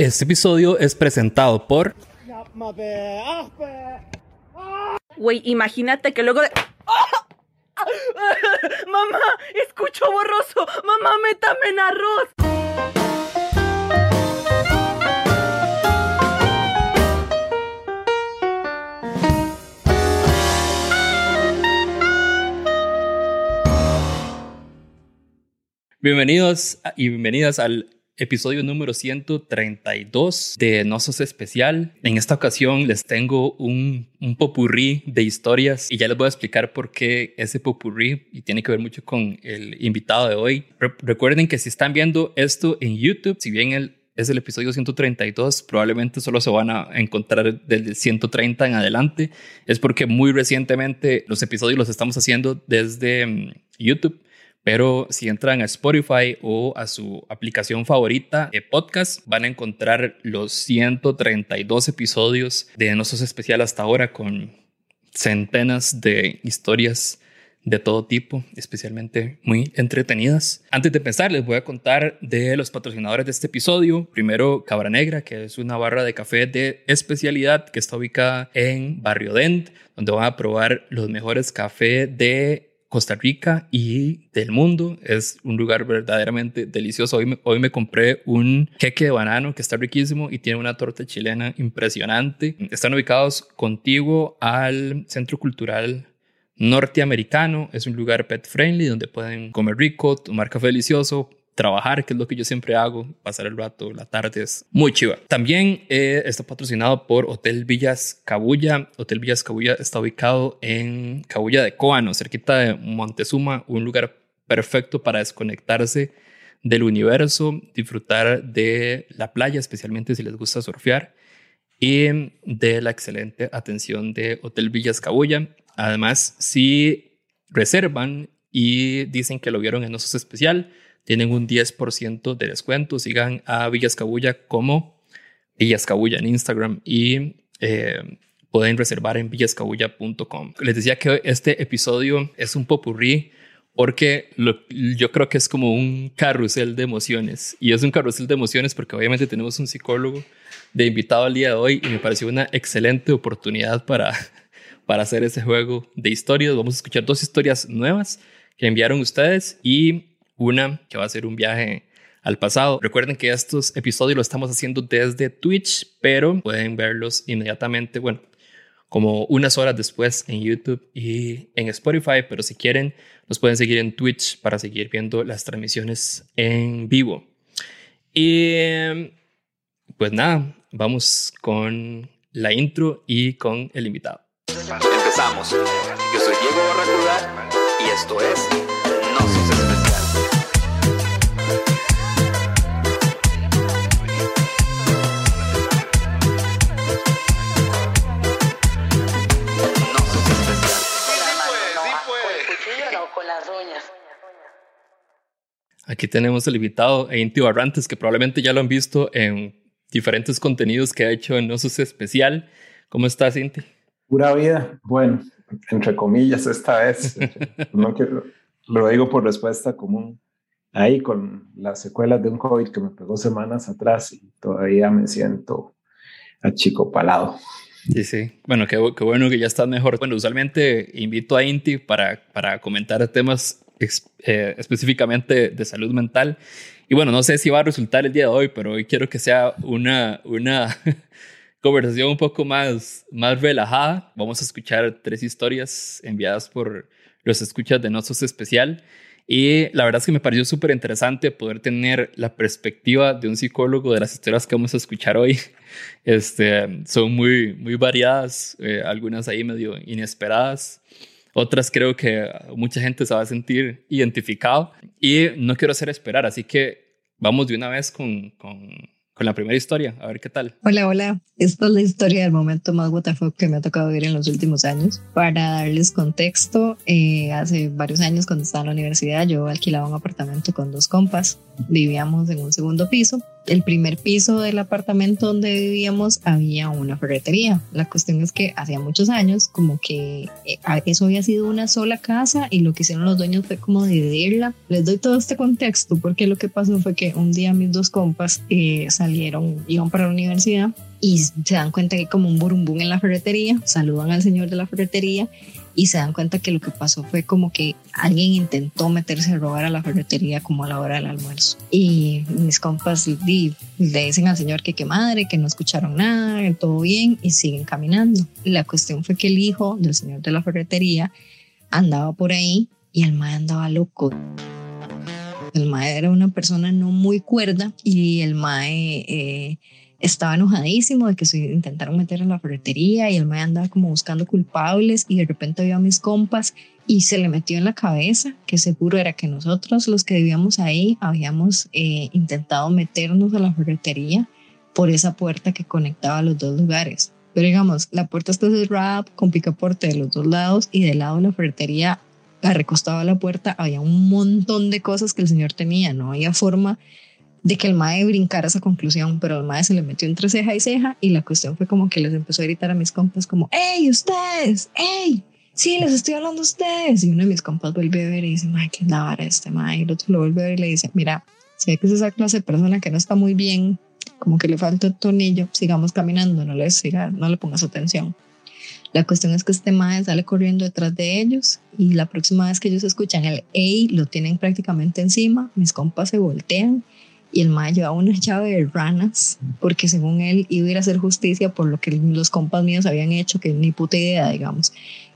Este episodio es presentado por... Güey, imagínate que luego de... Mamá, escucho borroso. Mamá, métame en arroz. Bienvenidos y bienvenidas al episodio número 132 de Nosos Especial. En esta ocasión les tengo un, un popurrí de historias y ya les voy a explicar por qué ese popurrí y tiene que ver mucho con el invitado de hoy. Re- recuerden que si están viendo esto en YouTube, si bien es el episodio 132, probablemente solo se van a encontrar del 130 en adelante. Es porque muy recientemente los episodios los estamos haciendo desde mm, YouTube. Pero si entran a Spotify o a su aplicación favorita de podcast, van a encontrar los 132 episodios de Nosos Especial hasta ahora con centenas de historias de todo tipo, especialmente muy entretenidas. Antes de empezar, les voy a contar de los patrocinadores de este episodio. Primero, Cabra Negra, que es una barra de café de especialidad que está ubicada en Barrio Dent, donde van a probar los mejores cafés de Costa Rica y del mundo. Es un lugar verdaderamente delicioso. Hoy me, hoy me compré un queque de banano que está riquísimo y tiene una torta chilena impresionante. Están ubicados contiguo al Centro Cultural Norteamericano. Es un lugar pet friendly donde pueden comer rico, tomar café delicioso, trabajar, que es lo que yo siempre hago, pasar el rato, la tarde es muy chiva. También eh, está patrocinado por Hotel Villas Cabulla. Hotel Villas Cabulla está ubicado en Cabulla de Coano, cerquita de Montezuma, un lugar perfecto para desconectarse del universo, disfrutar de la playa, especialmente si les gusta surfear, y de la excelente atención de Hotel Villas Cabulla. Además, si reservan y dicen que lo vieron en Osos Especial, tienen un 10% de descuento. Sigan a Villas Cabulla como Villas Cabulla en Instagram y eh, pueden reservar en villascabulla.com. Les decía que este episodio es un popurrí porque lo- yo creo que es como un carrusel de emociones. Y es un carrusel de emociones porque obviamente tenemos un psicólogo de invitado al día de hoy y me pareció una excelente oportunidad para, para hacer ese juego de historias. Vamos a escuchar dos historias nuevas que enviaron ustedes y una que va a ser un viaje al pasado. Recuerden que estos episodios los estamos haciendo desde Twitch, pero pueden verlos inmediatamente, bueno, como unas horas después en YouTube y en Spotify, pero si quieren, nos pueden seguir en Twitch para seguir viendo las transmisiones en vivo. Y pues nada, vamos con la intro y con el invitado. Empezamos. Yo soy Diego Barracuda y esto es No Sos Aquí tenemos el invitado e Inti Barrantes, que probablemente ya lo han visto en diferentes contenidos que ha hecho en Osos Especial. ¿Cómo estás, Inti? Pura vida, bueno, entre comillas esta vez. No quiero, lo digo por respuesta común. Ahí con las secuelas de un COVID que me pegó semanas atrás y todavía me siento achicopalado. Sí, sí. Bueno, qué, qué bueno que ya estás mejor. Bueno, usualmente invito a Inti para, para comentar temas eh, específicamente de salud mental. Y bueno, no sé si va a resultar el día de hoy, pero hoy quiero que sea una, una conversación un poco más, más relajada. Vamos a escuchar tres historias enviadas por los escuchas de Nosos Especial. Y la verdad es que me pareció súper interesante poder tener la perspectiva de un psicólogo de las historias que vamos a escuchar hoy. Este, son muy, muy variadas, eh, algunas ahí medio inesperadas. Otras creo que mucha gente se va a sentir identificado y no quiero hacer esperar, así que vamos de una vez con, con, con la primera historia, a ver qué tal. Hola, hola. Esta es la historia del momento más WTF que me ha tocado vivir en los últimos años. Para darles contexto, eh, hace varios años cuando estaba en la universidad yo alquilaba un apartamento con dos compas. Vivíamos en un segundo piso el primer piso del apartamento donde vivíamos había una ferretería. La cuestión es que hacía muchos años como que eh, eso había sido una sola casa y lo que hicieron los dueños fue como dividirla. Les doy todo este contexto porque lo que pasó fue que un día mis dos compas eh, salieron, iban para la universidad y se dan cuenta que hay como un burumbum en la ferretería, saludan al señor de la ferretería y se dan cuenta que lo que pasó fue como que alguien intentó meterse a robar a la ferretería como a la hora del almuerzo. Y mis compas le dicen al señor que qué madre, que no escucharon nada, que todo bien y siguen caminando. La cuestión fue que el hijo del señor de la ferretería andaba por ahí y el mae andaba loco. El mae era una persona no muy cuerda y el mae... Eh, estaba enojadísimo de que se intentaron meter en la ferretería y el mae andaba como buscando culpables y de repente vio a mis compas y se le metió en la cabeza que seguro era que nosotros los que vivíamos ahí habíamos eh, intentado meternos a la ferretería por esa puerta que conectaba los dos lugares. Pero digamos, la puerta está cerrada con picaporte de los dos lados y del lado de la ferretería, recostaba la puerta, había un montón de cosas que el señor tenía, no había forma de que el mae brincara esa conclusión, pero el mae se le metió entre ceja y ceja y la cuestión fue como que les empezó a gritar a mis compas como, ¡Ey, ustedes! ¡Ey! Sí, les estoy hablando a ustedes. Y uno de mis compas vuelve a ver y dice, mae, ¿qué es la vara este mae? Y el otro lo vuelve a ver y le dice, mira, ve que es esa clase de persona que no está muy bien, como que le falta el tornillo, sigamos caminando, no le, siga, no le pongas atención. La cuestión es que este mae sale corriendo detrás de ellos y la próxima vez que ellos escuchan el ey, lo tienen prácticamente encima, mis compas se voltean y el mae llevaba una llave de ranas porque según él iba a hacer justicia por lo que los compas míos habían hecho, que ni puta idea, digamos.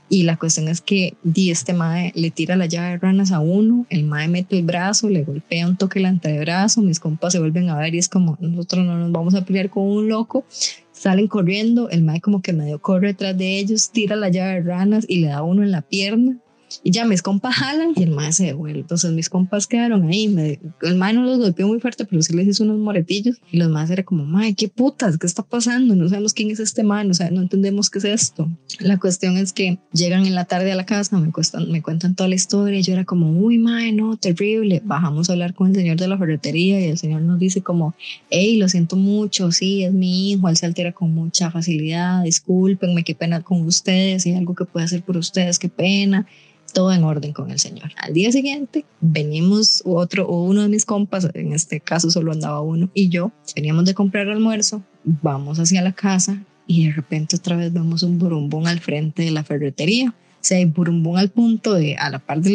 Y la cuestión es que di este mae le tira la llave de ranas a uno, el mae mete el brazo, le golpea un toque el antebrazo, mis compas se vuelven a ver y es como, nosotros no nos vamos a pelear con un loco, salen corriendo, el mae como que medio corre detrás de ellos, tira la llave de ranas y le da uno en la pierna y ya mis compas jalan y el mae se devuelve. Entonces mis compas quedaron ahí. Me, el mae no los golpeó muy fuerte, pero sí les hizo unos moretillos. Y los más era como, mae, qué putas, ¿qué está pasando? No sabemos quién es este mae, no, no entendemos qué es esto. La cuestión es que llegan en la tarde a la casa, me, cuestan, me cuentan toda la historia. Yo era como, uy, mae, no, terrible. Bajamos a hablar con el señor de la ferretería y el señor nos dice como, hey, lo siento mucho, sí, es mi hijo, él se altera con mucha facilidad, discúlpenme, qué pena con ustedes, y algo que pueda hacer por ustedes, qué pena todo en orden con el Señor. Al día siguiente venimos otro o uno de mis compas, en este caso solo andaba uno, y yo veníamos de comprar almuerzo, vamos hacia la casa y de repente otra vez vemos un burumbón al frente de la ferretería se hay burumbum al punto de a la par de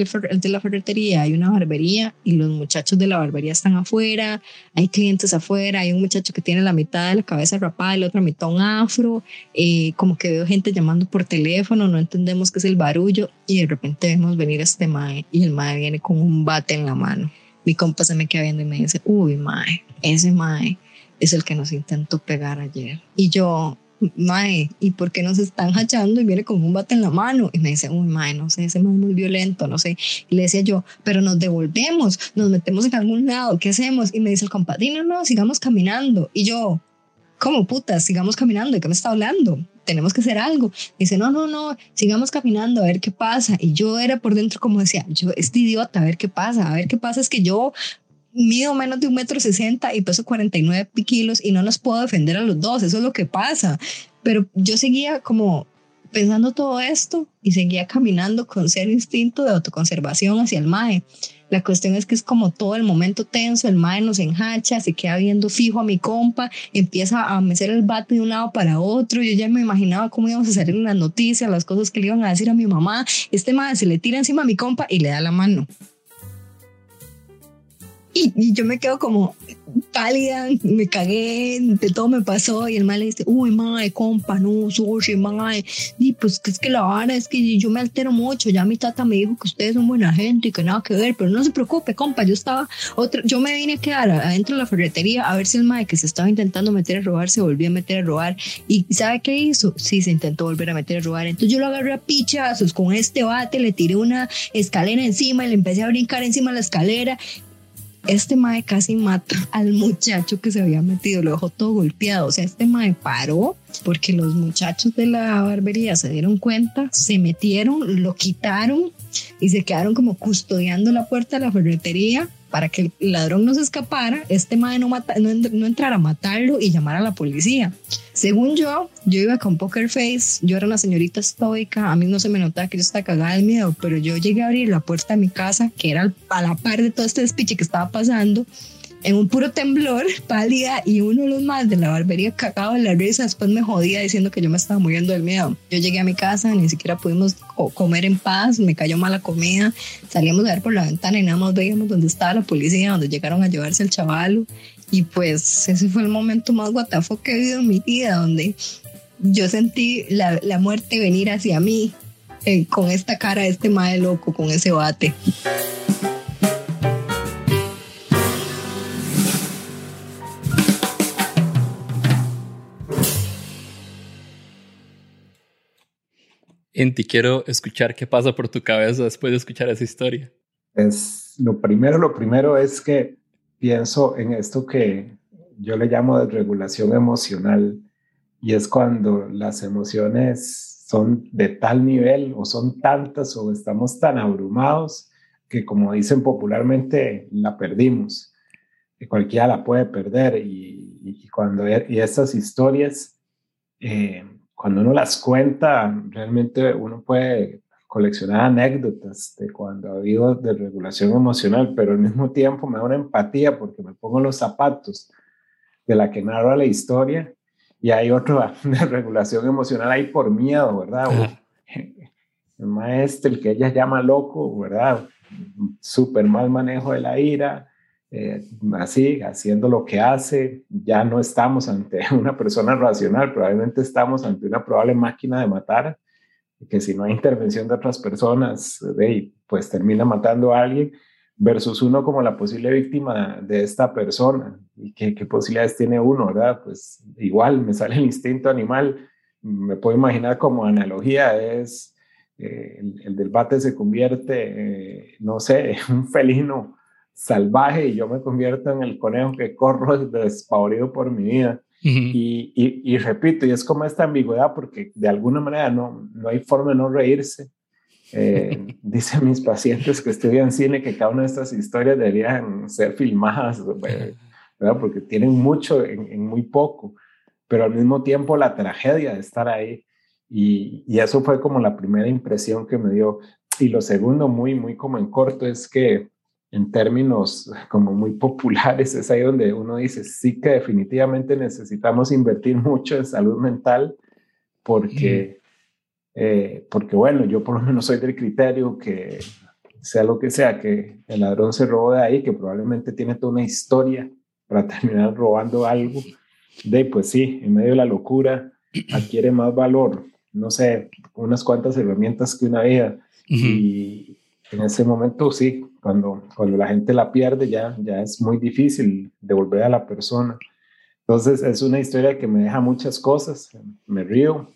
la, ferretería hay una barbería y los muchachos de la barbería están afuera, hay clientes afuera, hay un muchacho que tiene la mitad de la cabeza rapada y la otra mitad un afro, eh, como que veo gente llamando por teléfono, no entendemos qué es el barullo y de repente vemos venir a este mae y el mae viene con un bate en la mano. Mi compa se me queda viendo y me dice, uy mae, ese mae es el que nos intentó pegar ayer. Y yo, mae, ¿y por qué nos están hachando? Y viene con un bate en la mano. Y me dice, uy, mae, no sé, ese mae es muy violento, no sé. Y le decía yo, pero nos devolvemos, nos metemos en algún lado, ¿qué hacemos? Y me dice el compadre, no, sigamos caminando. Y yo, ¿cómo putas? Sigamos caminando, ¿de qué me está hablando? Tenemos que hacer algo. dice, no, no, no, sigamos caminando a ver qué pasa. Y yo era por dentro como decía, yo, este idiota, a ver qué pasa, a ver qué pasa. Es que yo mido menos de un metro sesenta y peso 49 kilos y no nos puedo defender a los dos, eso es lo que pasa. Pero yo seguía como pensando todo esto y seguía caminando con cero instinto de autoconservación hacia el MAE. La cuestión es que es como todo el momento tenso, el mae nos enhacha, se queda viendo fijo a mi compa, empieza a mecer el bate de un lado para otro. Yo ya me imaginaba cómo íbamos a salir en las noticias, las cosas que le iban a decir a mi mamá. Este mae se le tira encima a mi compa y le da la mano. Y, yo me quedo como pálida, me cagué, de todo me pasó. Y el mal le dice, uy, mae, compa, no, sorry, mae. Y pues es que la vara es que yo me altero mucho. Ya mi tata me dijo que ustedes son buena gente y que nada que ver, pero no se preocupe, compa. Yo estaba, otra, yo me vine a quedar adentro de la ferretería a ver si el mae que se estaba intentando meter a robar se volvió a meter a robar. Y ¿sabe qué hizo? Sí, se intentó volver a meter a robar. Entonces yo lo agarré a pichazos con este bate, le tiré una escalera encima y le empecé a brincar encima de la escalera este mae casi mata al muchacho que se había metido, lo dejó todo golpeado. O sea, este mae paró porque los muchachos de la barbería se dieron cuenta, se metieron, lo quitaron y se quedaron como custodiando la puerta de la ferretería para que el ladrón no se escapara, este madre no, mata, no, no entrara a matarlo y llamar a la policía. Según yo, yo iba con poker face, yo era una señorita estoica, a mí no se me notaba que yo estaba cagada del miedo, pero yo llegué a abrir la puerta de mi casa, que era a la par de todo este despiche que estaba pasando, en un puro temblor, pálida, y uno de los más de la barbería cagado en la risa, después me jodía diciendo que yo me estaba muriendo del miedo. Yo llegué a mi casa, ni siquiera pudimos comer en paz, me cayó mala comida, salíamos a ver por la ventana y nada más veíamos dónde estaba la policía, donde llegaron a llevarse el chavalo, y pues ese fue el momento más guatafo que he vivido en mi vida, donde yo sentí la, la muerte venir hacia mí, eh, con esta cara de este madre loco, con ese bate. Quiero escuchar qué pasa por tu cabeza después de escuchar esa historia. Es lo primero, lo primero es que pienso en esto que yo le llamo desregulación emocional y es cuando las emociones son de tal nivel o son tantas o estamos tan abrumados que como dicen popularmente la perdimos, que cualquiera la puede perder y, y cuando y estas historias eh, cuando uno las cuenta, realmente uno puede coleccionar anécdotas de cuando ha habido desregulación emocional, pero al mismo tiempo me da una empatía porque me pongo los zapatos de la que narra la historia y hay otra desregulación emocional ahí por miedo, ¿verdad? El maestro, el que ella llama loco, ¿verdad? Súper mal manejo de la ira, eh, así, haciendo lo que hace, ya no estamos ante una persona racional, probablemente estamos ante una probable máquina de matar, que si no hay intervención de otras personas, pues termina matando a alguien, versus uno como la posible víctima de esta persona. ¿Y qué, posibilidades tiene uno, verdad? Pues igual me sale el instinto animal, me puedo imaginar como analogía, es eh, el, el, del bate se convierte, eh, no sé, un felino salvaje y yo me convierto en el conejo que corro despavorido por mi vida. y, y, y, repito, y es como esta ambigüedad porque de alguna manera no, no hay forma de no reírse. Eh, dicen mis pacientes que estudian cine que cada una de estas historias deberían ser filmadas, ¿verdad? porque tienen mucho en, en, muy poco, pero al mismo tiempo la tragedia de estar ahí. Y, y eso fue como la primera impresión que me dio. Y lo segundo, muy, muy como en corto, es que en términos como muy populares, es ahí donde uno dice, sí que definitivamente necesitamos invertir mucho en salud mental porque, eh, porque bueno, yo por lo menos soy del criterio que sea lo que sea, que el ladrón se robó de ahí, que probablemente tiene toda una historia para terminar robando algo, de pues sí, en medio de la locura adquiere más valor, no sé, unas cuantas herramientas que una vida. Y en ese momento sí, cuando, cuando la gente la pierde ya, ya es muy difícil devolver a la persona. Entonces es una historia que me deja muchas cosas, me río,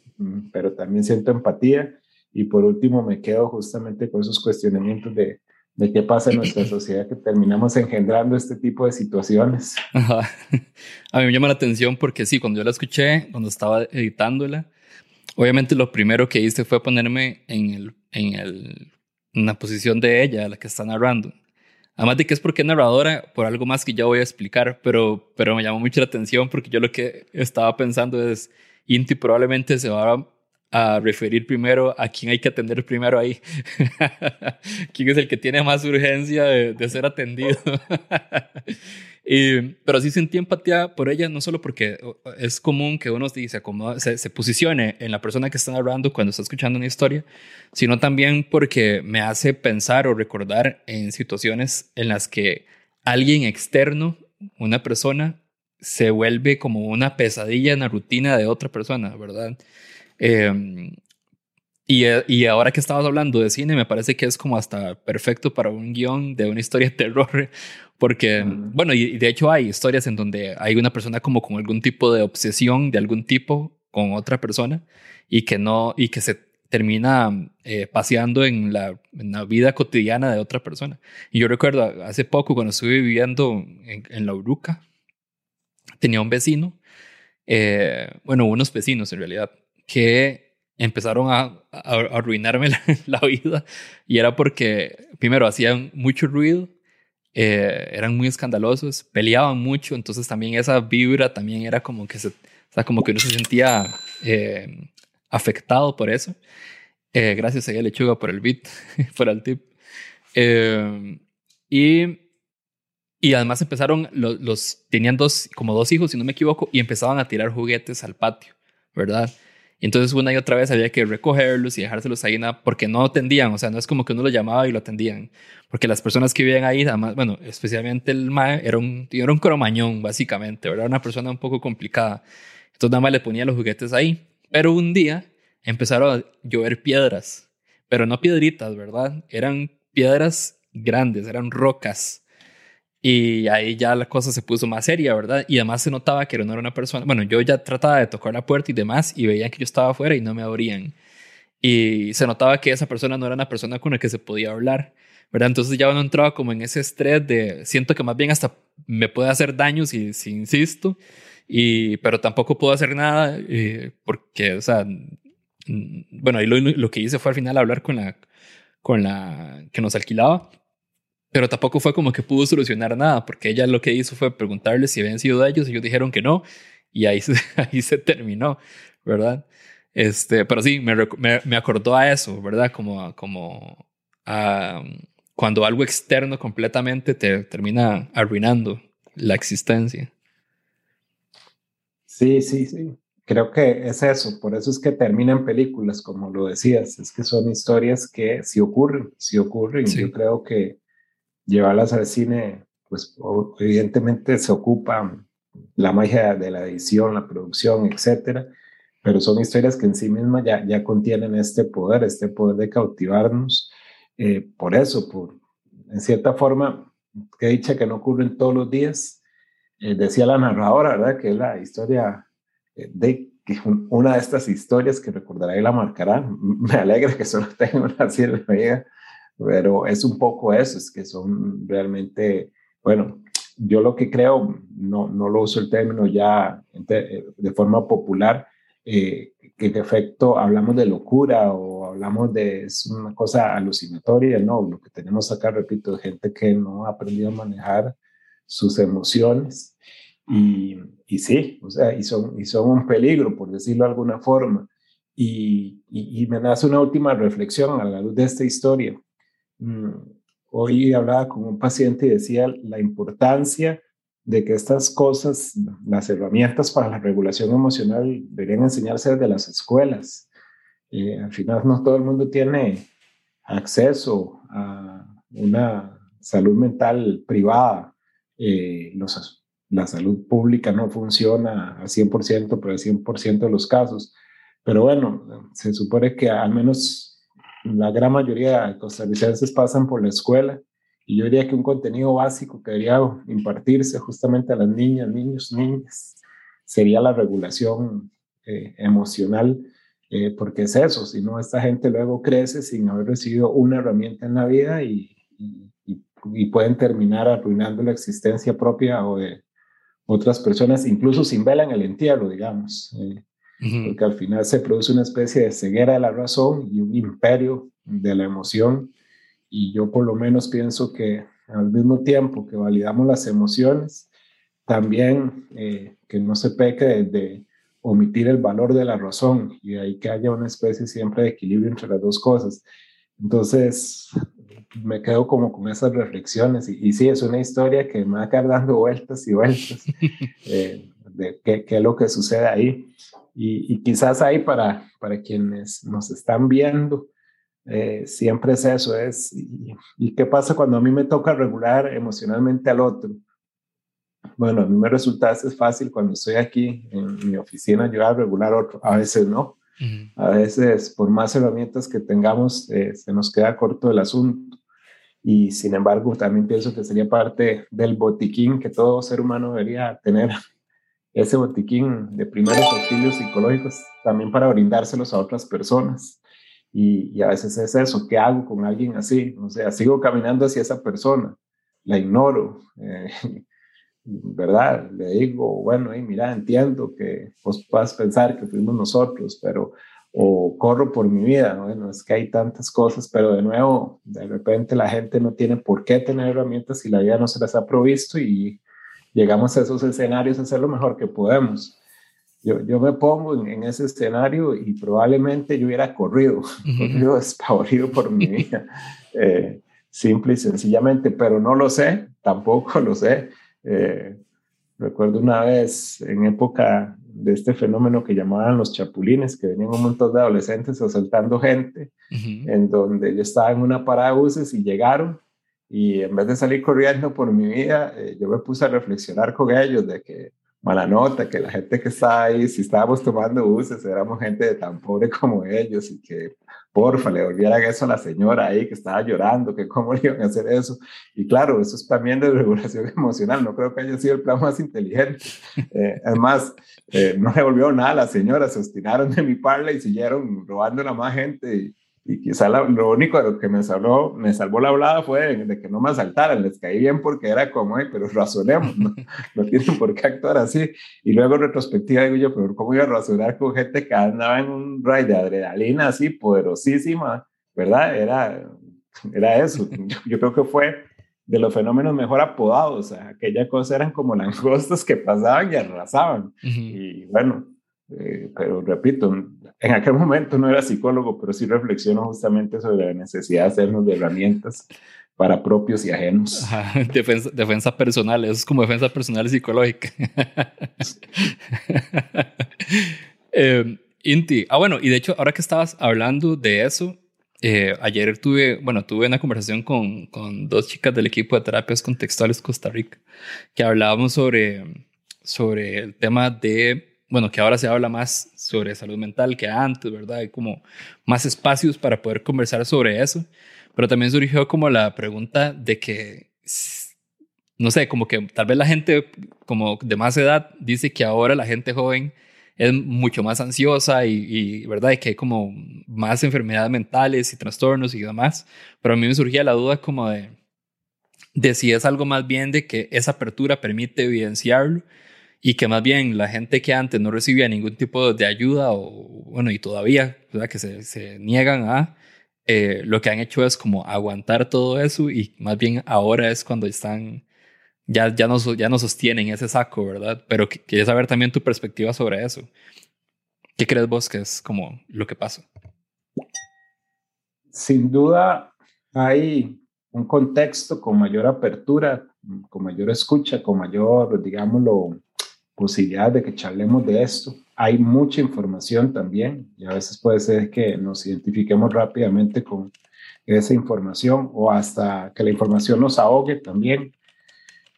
pero también siento empatía y por último me quedo justamente con esos cuestionamientos de, de qué pasa en nuestra sociedad que terminamos engendrando este tipo de situaciones. A mí me llama la atención porque sí, cuando yo la escuché, cuando estaba editándola, obviamente lo primero que hice fue ponerme en el, en el una posición de ella, la que está narrando. Además de que es porque es narradora, por algo más que ya voy a explicar, pero, pero me llamó mucho la atención porque yo lo que estaba pensando es, Inti probablemente se va a referir primero a quién hay que atender primero ahí. ¿Quién es el que tiene más urgencia de, de ser atendido? Y, pero sí sentí empatía por ella, no solo porque es común que uno dice, como se, se, posicione en la persona que está narrando cuando está escuchando una historia, sino también porque me hace pensar o recordar en situaciones en las que alguien externo, una persona, se vuelve como una pesadilla en la rutina de otra persona, ¿verdad? Eh, y, y, ahora que estabas hablando de cine, me parece que es como hasta perfecto para un guion de una historia de terror, porque, bueno, y, de hecho hay historias en donde hay una persona como con algún tipo de obsesión de algún tipo con otra persona y que no, y que se termina eh, paseando en la, en la, vida cotidiana de otra persona. Y yo recuerdo hace poco cuando estuve viviendo en, en La Uruca, tenía un vecino, eh, bueno, unos vecinos en realidad, que empezaron a, a, arruinarme la, la, vida y era porque primero hacían mucho ruido eh, eran muy escandalosos, peleaban mucho, entonces también esa vibra también era como que se, o sea, como que uno se sentía eh, afectado por eso. Eh, gracias a ella Lechuga por el beat, por el tip. y, y además empezaron, los, los, tenían dos, como dos hijos, si no me equivoco, y empezaban a tirar juguetes al patio, ¿verdad? Entonces una y otra vez había que recogerlos y dejárselos ahí, porque no atendían, o sea, no es como que uno lo llamaba y lo atendían, porque las personas que vivían ahí, además, bueno, especialmente el Mae, era un, era un cromañón, básicamente, Era una persona un poco complicada. Entonces nada más le ponía los juguetes ahí. Pero un día empezaron a llover piedras, pero no piedritas, ¿verdad? Eran piedras grandes, eran rocas. Y ahí ya la cosa se puso más seria, ¿verdad? Y además se notaba que no era una persona. Bueno, yo ya trataba de tocar la puerta y demás, y veían que yo estaba afuera y no me abrían. Y se notaba que esa persona no era una persona con la que se podía hablar, ¿verdad? Entonces ya uno entraba como en ese estrés de siento que más bien hasta me puede hacer daño si, si insisto, y, pero tampoco puedo hacer nada eh, porque, o sea, bueno, y lo, lo que hice fue al final hablar con la, con la que nos alquilaba pero tampoco fue como que pudo solucionar nada, porque ella lo que hizo fue preguntarle si habían sido de ellos, y ellos dijeron que no, y ahí se, ahí se terminó, ¿verdad? Este, pero sí, me, me, acordó a eso, ¿verdad? Como, como a, cuando algo externo completamente te termina arruinando la existencia. Sí, sí, sí. Creo que es eso, por eso es que terminan películas, como lo decías, es que son historias que sí ocurren, sí ocurren. Yo creo que llevarlas al cine, pues evidentemente se ocupa la magia de la edición, la producción, etcétera, pero son historias que en sí mismas ya, ya contienen este poder, este poder de cautivarnos. Eh, por eso, por, en cierta forma, que dicha que no ocurren todos los días, eh, decía la narradora, ¿verdad? Que es la historia eh, de que una de estas historias que recordará y la marcará. Me alegra que solo tenga una sierva pero es un poco eso, es que son realmente, bueno, yo lo que creo, no, no lo uso el término ya de forma popular, eh, que en efecto hablamos de locura o hablamos de es una cosa alucinatoria, no, lo que tenemos acá, repito, gente que no ha aprendido a manejar sus emociones y, y sí, o sea, y son, y son un peligro, por decirlo de alguna forma. Y, y, y me nace una última reflexión a la luz de esta historia. Mm, hoy hablaba con un paciente y decía la importancia de que estas cosas, las herramientas para la regulación emocional deberían enseñarse desde las escuelas. Eh, al final no todo el mundo tiene acceso a una salud mental privada. Eh, los, la salud pública no funciona al 100%, pero al 100% de los casos. Pero bueno, se supone que al menos la gran mayoría de costarricenses pasan por la escuela y yo diría que un contenido básico que debería impartirse justamente a las niñas, niños, niñas, sería la regulación eh, emocional, eh, porque es eso, si no, esta gente luego crece sin haber recibido una herramienta en la vida y, pueden terminar arruinando la existencia propia o de otras personas, incluso sin vela en el entierro, digamos. Eh, porque al final se produce una especie de ceguera de la razón y un imperio de la emoción. Y yo por lo menos pienso que al mismo tiempo que validamos las emociones, también eh, que no se peque de, omitir el valor de la razón y ahí que haya una especie siempre de equilibrio entre las dos cosas. Entonces, me quedo como con esas reflexiones y, y sí, es una historia que me va a quedar dando vueltas y vueltas eh, de qué, qué, es lo que sucede ahí. Y, quizás ahí para, para quienes nos están viendo, eh, siempre es eso, es, y, qué pasa cuando a mí me toca regular emocionalmente al otro? Bueno, a mí me resulta es fácil cuando estoy aquí en mi oficina ayudar a regular otro, a veces no. A veces, por más herramientas que tengamos, eh, se nos queda corto el asunto. Y sin embargo, también pienso que sería parte del botiquín que todo ser humano debería tener ese botiquín de primeros auxilios psicológicos también para brindárselos a otras personas. Y, a veces es eso, ¿qué hago con alguien así? O sea, sigo caminando hacia esa persona, la ignoro, eh, ¿verdad? Le digo, bueno, mira, entiendo que vos puedas pensar que fuimos nosotros, pero o corro por mi vida. Bueno, es que hay tantas cosas, pero de nuevo, de repente la gente no tiene por qué tener herramientas si la vida no se las ha provisto y llegamos a esos escenarios a hacer lo mejor que podemos. Yo, yo me pongo en, ese escenario y probablemente yo hubiera corrido, corrido despavorido por mi vida, eh, simple y sencillamente, pero no lo sé, tampoco lo sé. Eh, recuerdo una vez en época de este fenómeno que llamaban los chapulines, que venían un montón de adolescentes asaltando gente, en donde yo estaba en una parada de buses y llegaron y en vez de salir corriendo por mi vida, eh, yo me puse a reflexionar con ellos de que mala nota, que la gente que está ahí, si estábamos tomando buses, éramos gente tan pobre como ellos y que porfa, le volvieran eso a la señora ahí que estaba llorando, que cómo le iban a hacer eso. Y claro, eso es también de regulación emocional, no creo que haya sido el plan más inteligente. Eh, además, eh, no le volvió nada a la señora, se obstinaron de mi parla y siguieron robando a más gente. Y, y quizá lo único de lo que me salvó, me salvó la hablada fue de, que no me asaltaran, les caí bien porque era como, pero razonemos, ¿no? no tienen por qué actuar así. Y luego en retrospectiva digo yo, pero ¿cómo iba a razonar con gente que andaba en un rayo de adrenalina así poderosísima, ¿verdad? Era, era eso. Yo, creo que fue de los fenómenos mejor apodados, o sea, aquella cosa eran como langostas que pasaban y arrasaban. Y bueno, eh, pero repito, en aquel momento no era psicólogo, pero sí reflexiono justamente sobre la necesidad de hacernos de herramientas para propios y ajenos. defensa, defensa, personal, eso es como defensa personal psicológica. eh, Inti, ah bueno, y de hecho ahora que estabas hablando de eso, eh, ayer tuve, bueno, tuve una conversación con, con dos chicas del equipo de terapias contextuales Costa Rica, que hablábamos sobre, sobre el tema de bueno, que ahora se habla más sobre salud mental que antes, ¿verdad? Hay como más espacios para poder conversar sobre eso, pero también surgió como la pregunta de que, no sé, como que tal vez la gente como de más edad dice que ahora la gente joven es mucho más ansiosa y, ¿verdad? Y que hay como más enfermedades mentales y trastornos y demás, pero a mí me surgía la duda como de, de si es algo más bien de que esa apertura permite evidenciarlo y que más bien la gente que antes no recibía ningún tipo de ayuda o bueno y todavía que se, se, niegan a eh, lo que han hecho es como aguantar todo eso y más bien ahora es cuando están ya ya no ya no sostienen ese saco verdad pero quería saber también tu perspectiva sobre eso. Qué crees vos que es como lo que pasa sin duda hay un contexto con mayor apertura con mayor escucha con mayor digámoslo posibilidad de que charlemos de esto. Hay mucha información también y a veces puede ser que nos identifiquemos rápidamente con esa información o hasta que la información nos ahogue también.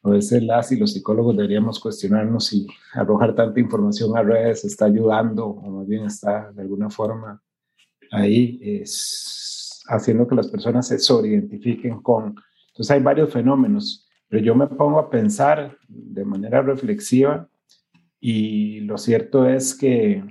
A veces las y los psicólogos deberíamos cuestionarnos si arrojar tanta información a redes está ayudando o más bien está de alguna forma ahí es haciendo que las personas se sobreidentifiquen con. Entonces hay varios fenómenos, pero yo me pongo a pensar de manera reflexiva y lo cierto es que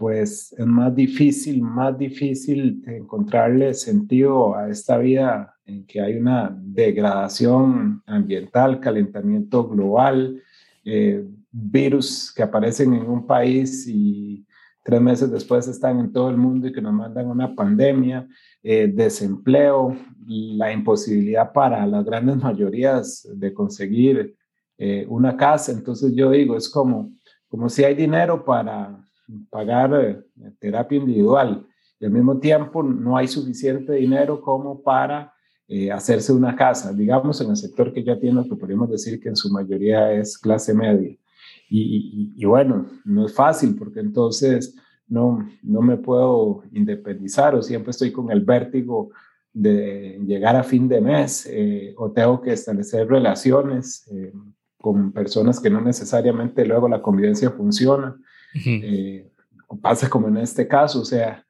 pues es más difícil, más difícil encontrarle sentido a esta vida en que hay una degradación ambiental, calentamiento global, eh, virus que aparecen en un país y tres meses después están en todo el mundo y que nos mandan una pandemia, eh, desempleo, la imposibilidad para las grandes mayorías de conseguir eh, una casa. Entonces yo digo, es como, como si hay dinero para pagar eh, terapia individual y al mismo tiempo no hay suficiente dinero como para eh, hacerse una casa, digamos en el sector que ya tiene, que podemos decir que en su mayoría es clase media. Y, bueno, no es fácil porque entonces no, no me puedo independizar o siempre estoy con el vértigo de llegar a fin de mes o tengo que establecer relaciones con personas que no necesariamente luego la convivencia funciona. Eh, pasa como en este caso, o sea,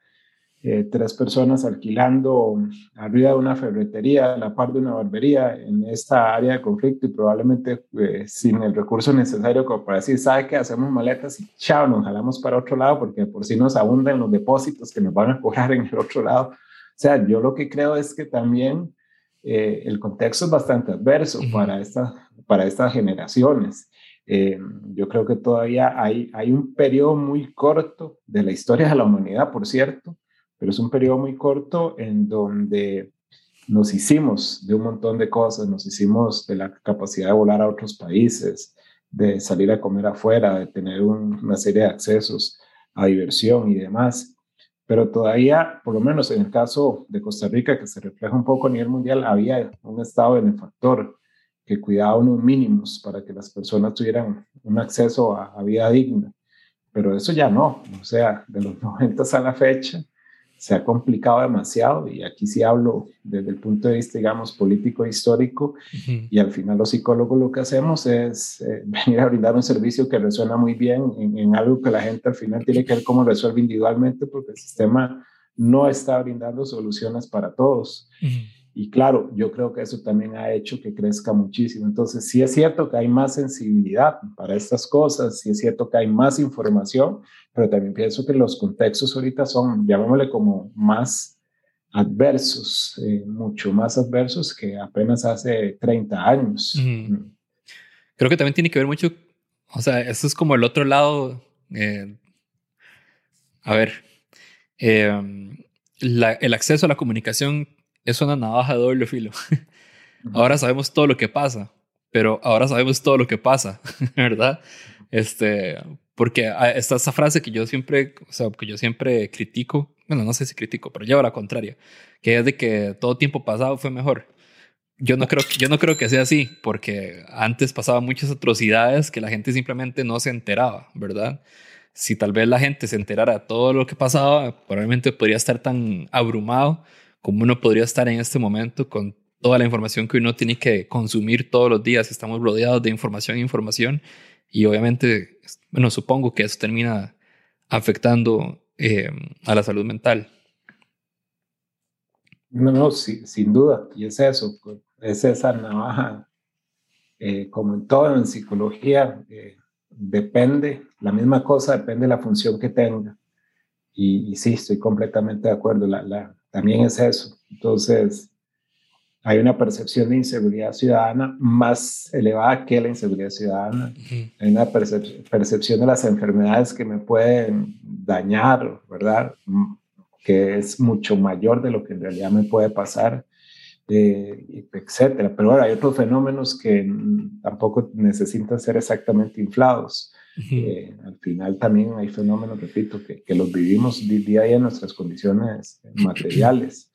eh, tres personas alquilando arriba de una ferretería, a la par de una barbería en esta área de conflicto y probablemente eh, sin el recurso necesario como para decir, ¿sabe qué? Hacemos maletas y chao, nos jalamos para otro lado porque por si nos abundan los depósitos que nos van a cobrar en el otro lado. O sea, yo lo que creo es que también el contexto es bastante adverso para esta para estas generaciones. Eh, yo creo que todavía hay, hay un periodo muy corto de la historia de la humanidad, por cierto, pero es un periodo muy corto en donde nos hicimos de un montón de cosas, nos hicimos de la capacidad de volar a otros países, de salir a comer afuera, de tener una serie de accesos a diversión y demás. Pero todavía, por lo menos en el caso de Costa Rica, que se refleja un poco a nivel mundial, había un estado benefactor que cuidaba unos mínimos para que las personas tuvieran un acceso a, a vida digna. Pero eso ya no, o sea, de los 90 a la fecha, se ha complicado demasiado y aquí sí hablo desde el punto de vista, digamos, político e histórico y al final los psicólogos lo que hacemos es eh, venir a brindar un servicio que resuena muy bien en, algo que la gente al final tiene que ver cómo resuelve individualmente porque el sistema no está brindando soluciones para todos. Y claro, yo creo que eso también ha hecho que crezca muchísimo. Entonces, sí es cierto que hay más sensibilidad para estas cosas, sí es cierto que hay más información, pero también pienso que los contextos ahorita son, llamémosle como más adversos, eh, mucho más adversos que apenas hace 30 años. Mm. Creo que también tiene que ver mucho, o sea, eso es como el otro lado. Eh, a ver, eh, el acceso a la comunicación es una navaja de doble filo. ahora sabemos todo lo que pasa, pero ahora sabemos todo lo que pasa, ¿verdad? Este, porque ah, está esa frase que yo siempre, o sea, que yo siempre critico, bueno, no sé si critico, pero llevo la contraria, que es de que todo tiempo pasado fue mejor. Yo no creo, yo no creo que sea así, porque antes pasaban muchas atrocidades que la gente simplemente no se enteraba, ¿verdad? Si tal vez la gente se enterara de todo lo que pasaba, probablemente podría estar tan abrumado como uno podría estar en este momento con toda la información que uno tiene que consumir todos los días. Estamos rodeados de información e información y obviamente, bueno, supongo que eso termina afectando eh, a la salud mental. No, no, sin duda. Y es eso, es esa navaja, eh, como en todo en psicología, eh, depende, la misma cosa depende de la función que tenga. Y, y sí, estoy completamente de acuerdo. La, la, también es eso. Entonces, hay una percepción de inseguridad ciudadana más elevada que la inseguridad ciudadana. Hay una percepción de las enfermedades que me pueden dañar, ¿verdad? Que es mucho mayor de lo que en realidad me puede pasar, eh, etcétera. Pero ahora hay otros fenómenos que tampoco necesitan ser exactamente inflados. Eh, al final también hay fenómenos, repito, que, que los vivimos día a día en nuestras condiciones materiales.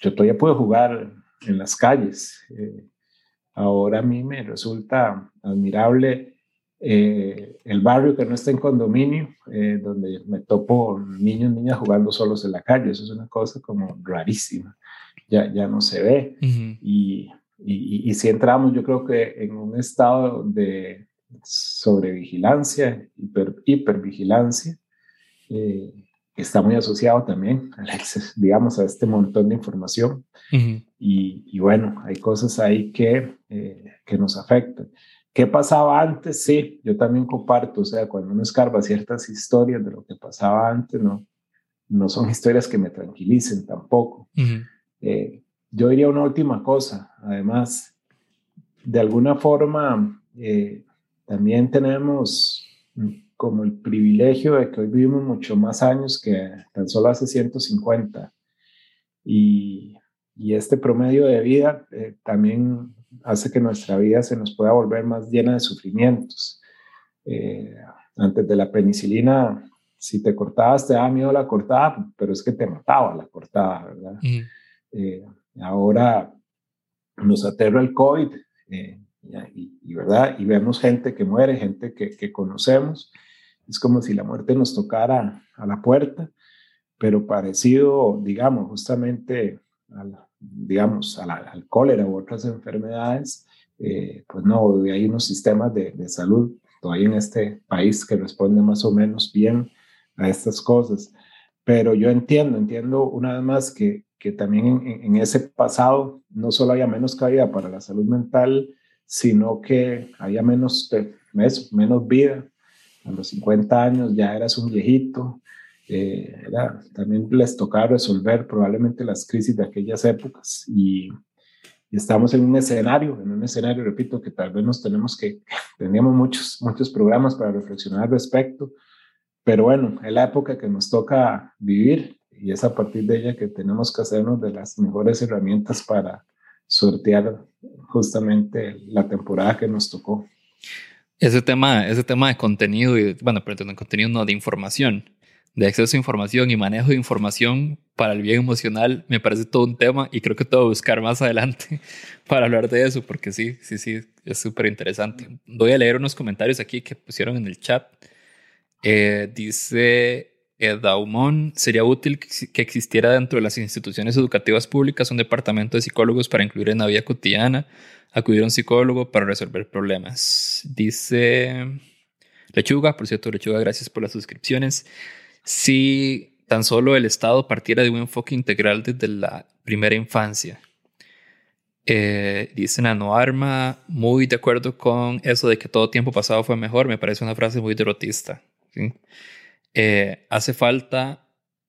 Yo todavía puedo jugar en las calles. Eh, ahora a mí me resulta admirable eh, el barrio que no está en condominio, donde me topo niños y niñas jugando solos en la calle. Eso es una cosa como rarísima. Ya, ya no se ve. y, y, y, si entramos, yo creo que en un estado de, sobre vigilancia, hiper, hipervigilancia, eh, está muy asociado también, digamos, a este montón de información. y, bueno, hay cosas ahí que, eh, que nos afectan. ¿Qué pasaba antes? Sí, yo también comparto, o sea, cuando uno escarba ciertas historias de lo que pasaba antes, no, no son historias que me tranquilicen tampoco. Eh, yo diría una última cosa, además, de alguna forma, eh, también tenemos como el privilegio de que hoy vivimos mucho más años que tan solo hace 150. Y, y este promedio de vida eh, también hace que nuestra vida se nos pueda volver más llena de sufrimientos. Eh, antes de la penicilina, si te cortabas, te daba miedo la cortada, pero es que te mataba la cortada, ¿verdad? Eh, ahora nos aterra el COVID y, ¿verdad? y vemos gente que muere, gente que, que, conocemos. Es como si la muerte nos tocara a la puerta, pero parecido, digamos, justamente al, digamos, al cólera u otras enfermedades, eh, pues no, hay unos sistemas de, de, salud todavía en este país que responden más o menos bien a estas cosas. Pero yo entiendo, entiendo una vez más que, que también en, en ese pasado no solo había menos cabida para la salud mental, sino que había menos, menos vida. A los 50 años ya eras un viejito. Eh, también les tocaba resolver probablemente las crisis de aquellas épocas y, y estamos en un escenario, en un escenario, repito, que tal vez nos tenemos que, teníamos muchos, muchos programas para reflexionar al respecto, pero bueno, es la época que nos toca vivir y es a partir de ella que tenemos que hacernos de las mejores herramientas para sortear justamente la temporada que nos tocó. Ese tema, ese tema de contenido, y, bueno, perdón, de contenido no, de información, de acceso a información y manejo de información para el bien emocional, me parece todo un tema y creo que tengo que buscar más adelante para hablar de eso, porque sí, sí, sí, es súper interesante. Voy a leer unos comentarios aquí que pusieron en el chat. Eh, dice Edaumón, sería útil que existiera dentro de las instituciones educativas públicas un departamento de psicólogos para incluir en la vida cotidiana, acudir a un psicólogo para resolver problemas. Dice Lechuga, por cierto, Lechuga, gracias por las suscripciones. Si tan solo el Estado partiera de un enfoque integral desde la primera infancia. Eh, dice Nano Arma, muy de acuerdo con eso de que todo tiempo pasado fue mejor, me parece una frase muy derrotista. ¿sí? Eh, hace falta,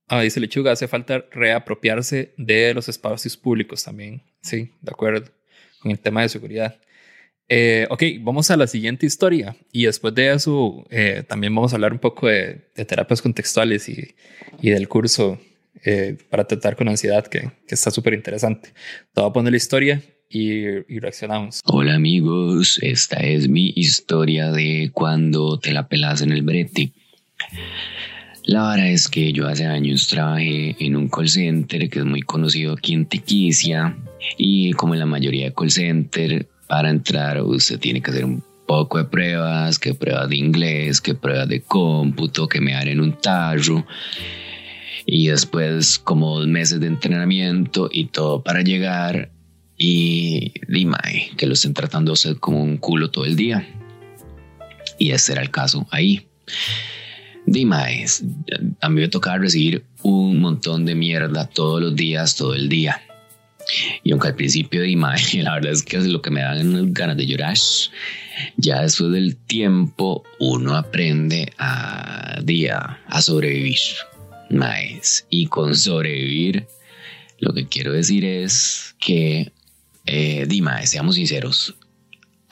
ah, dice Lechuga, hace falta reapropiarse de los espacios públicos también. Sí, de acuerdo, con el tema de seguridad. Eh, ok, vamos a la siguiente historia y después de eso eh, también vamos a hablar un poco de, terapias contextuales y, del curso para tratar con ansiedad que, que está súper interesante. Te voy a poner la historia y, y, reaccionamos. Hola amigos, esta es mi historia de cuando te la pelas en el brete. La verdad es que yo hace años trabajé en un call center que es muy conocido aquí en Tiquicia y como en la mayoría de call center, para entrar usted tiene que hacer un poco de pruebas, que pruebas de inglés, que pruebas de cómputo, que me dan en un tarro y después como dos meses de entrenamiento y todo para llegar y dime que lo estén tratando como un culo todo el día. Y ese era el caso ahí. Dimaes, a mí me tocaba recibir un montón de mierda todos los días, todo el día. Y aunque al principio de la verdad es que lo que me dan ganas de llorar, ya después del tiempo uno aprende a día a sobrevivir. Maes. Y con sobrevivir, lo que quiero decir es que, eh, Dima, seamos sinceros,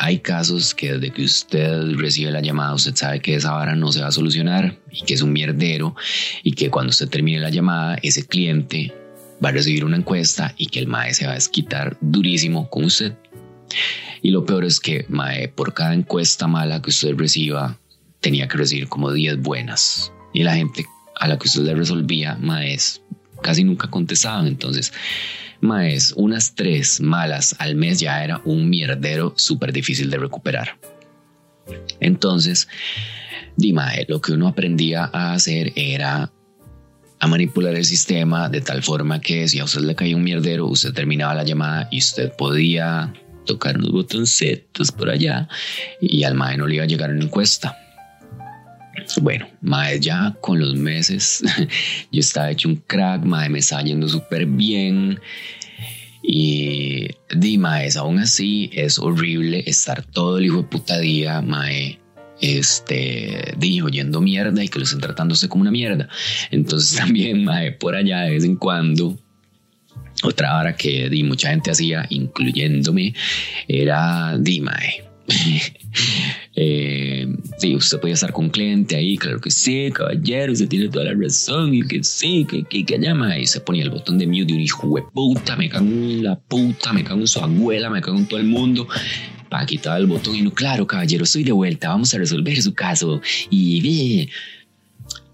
hay casos que desde que usted recibe la llamada, usted sabe que esa vara no se va a solucionar y que es un mierdero y que cuando usted termine la llamada, ese cliente va a recibir una encuesta y que el MAE se va a desquitar durísimo con usted. Y lo peor es que MAE, por cada encuesta mala que usted reciba, tenía que recibir como 10 buenas. Y la gente a la que usted le resolvía, MAE, casi nunca contestaban. Entonces, Maes, unas tres malas al mes ya era un mierdero súper difícil de recuperar. Entonces, Dimae, lo que uno aprendía a hacer era a manipular el sistema de tal forma que si a usted le caía un mierdero, usted terminaba la llamada y usted podía tocar unos botoncitos por allá y al MAE no le iba a llegar una encuesta. Bueno, Mae, ya con los meses yo estaba hecho un crack, Mae, me estaba yendo súper bien. Y di, Mae, aún así es horrible estar todo el hijo de puta día, Mae, este, di, oyendo mierda y que lo estén tratándose como una mierda. Entonces también, Mae, por allá de vez en cuando otra hora que di, mucha gente hacía, incluyéndome, era di, mae, eh, usted puede estar con un cliente ahí, claro que sí, caballero, usted tiene toda la razón, y que sí, que, que, que llama, y se ponía el botón de mute de un hijo de puta, me cago en la puta, me cago en su abuela, me cago en todo el mundo, para quitar el botón, y no, claro, caballero, estoy de vuelta, vamos a resolver su caso, y.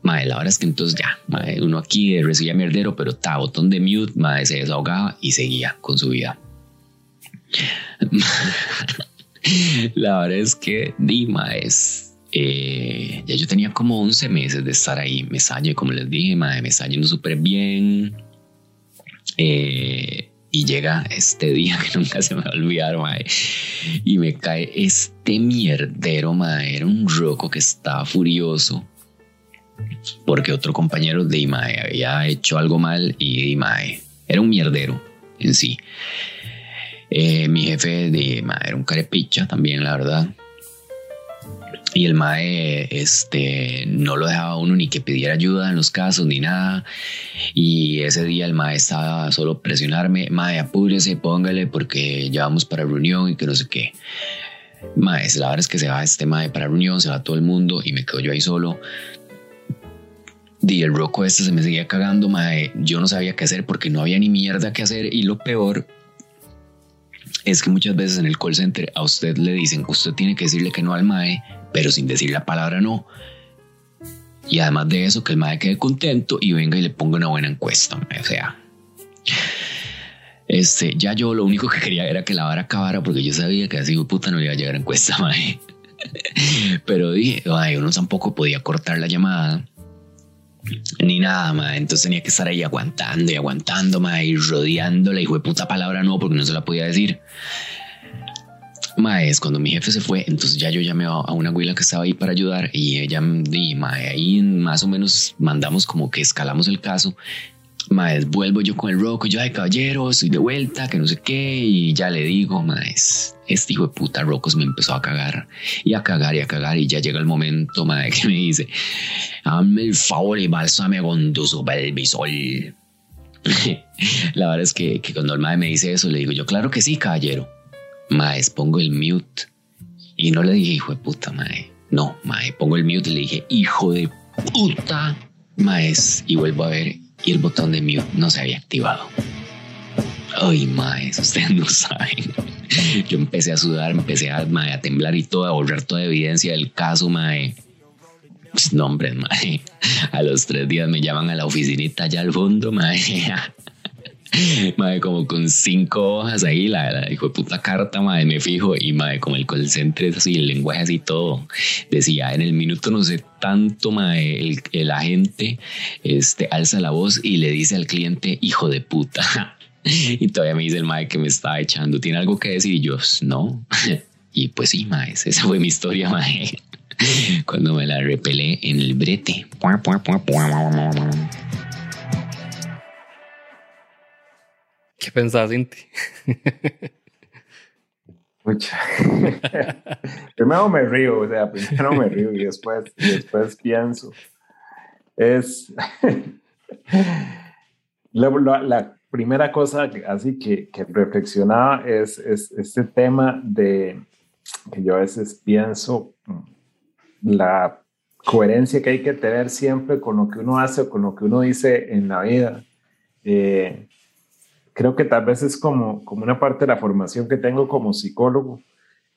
Madre, la verdad es que entonces ya, uno aquí recibía mierdero, pero está botón de mute, madre, se desahogaba y seguía con su vida. La verdad es que Dima es... Eh, ya yo tenía como 11 meses de estar ahí. Me salió, como les dije, me está yendo súper bien. Eh, y llega este día que nunca se me va a olvidar, mae, y me cae este mierdero, mae, era un roco que estaba furioso porque otro compañero de Imae había hecho algo mal y Imae era un mierdero en sí. Eh, mi jefe de, era un carepicha también, la verdad. y el mae este, no lo dejaba uno ni que pidiera ayuda en los casos ni nada. Y ese día el mae estaba solo presionarme, mae, apúrese, póngale porque ya vamos para reunión y que no sé qué. Mae, la verdad es que se va este mae para reunión, se va todo el mundo y me quedo yo ahí solo. Y el roco este se me seguía cagando, mae. Yo no sabía qué hacer porque no había ni mierda que hacer. Y lo peor es que muchas veces en el call center a usted le dicen, usted tiene que decirle que no al mae pero sin decir la palabra no. Y además de eso, que el madre quede contento y venga y le ponga una buena encuesta. O sea, este, ya yo lo único que quería era que la vara acabara porque yo sabía que así puta no iba a llegar a encuesta, madre. Pero dije, ay, uno tampoco podía cortar la llamada ni nada, madre. Entonces tenía que estar ahí aguantando y aguantando, madre, y rodeando la hijo de puta palabra no porque no se la podía decir. Mae, cuando mi jefe se fue, entonces ya yo llamé a una abuela que estaba ahí para ayudar y ella, di, mae, ahí más o menos mandamos como que escalamos el caso. Mae, vuelvo yo con el roco, yo, ay, caballero, estoy de vuelta, que no sé qué, y ya le digo, mae, este hijo de puta Rocos me empezó a cagar y a cagar y a cagar y ya llega el momento, mae, que me dice, hazme el favor y bálsame con tu supervisor. La verdad es que, que cuando el mae me dice eso, le digo yo, claro que sí, caballero. Maes, pongo el mute. Y no le dije, hijo de puta, mae. No, mae, pongo el mute y le dije, hijo de puta, maes. Y vuelvo a ver y el botón de mute no se había activado. Ay, maes, ustedes no saben. Yo empecé a sudar, empecé a, a temblar y todo, a borrar toda evidencia del caso, mae. Pues, no, hombre, mae. A los tres días me llaman a la oficinita allá al fondo, mae. madre, como con cinco hojas ahí, la, hijo de puta carta, madre, me fijo, y madre, como el call center así, el lenguaje así todo, decía, en el minuto no sé tanto, madre, el, agente este, alza la voz y le dice al cliente, hijo de puta. Y todavía me dice el mae que me estaba echando, ¿tiene algo que decir? Y yo, no. Y pues sí, mae, esa fue mi historia, mae. Cuando me la repelé en el brete. ¿Qué pensás, Inti? primero me río, o sea, primero me río y después, después pienso. Es la, primera cosa así que, que reflexionaba es, es, este tema de que yo a veces pienso la coherencia que hay que tener siempre con lo que uno hace o con lo que uno dice en la vida. Eh, creo que tal vez es como, como una parte de la formación que tengo como psicólogo.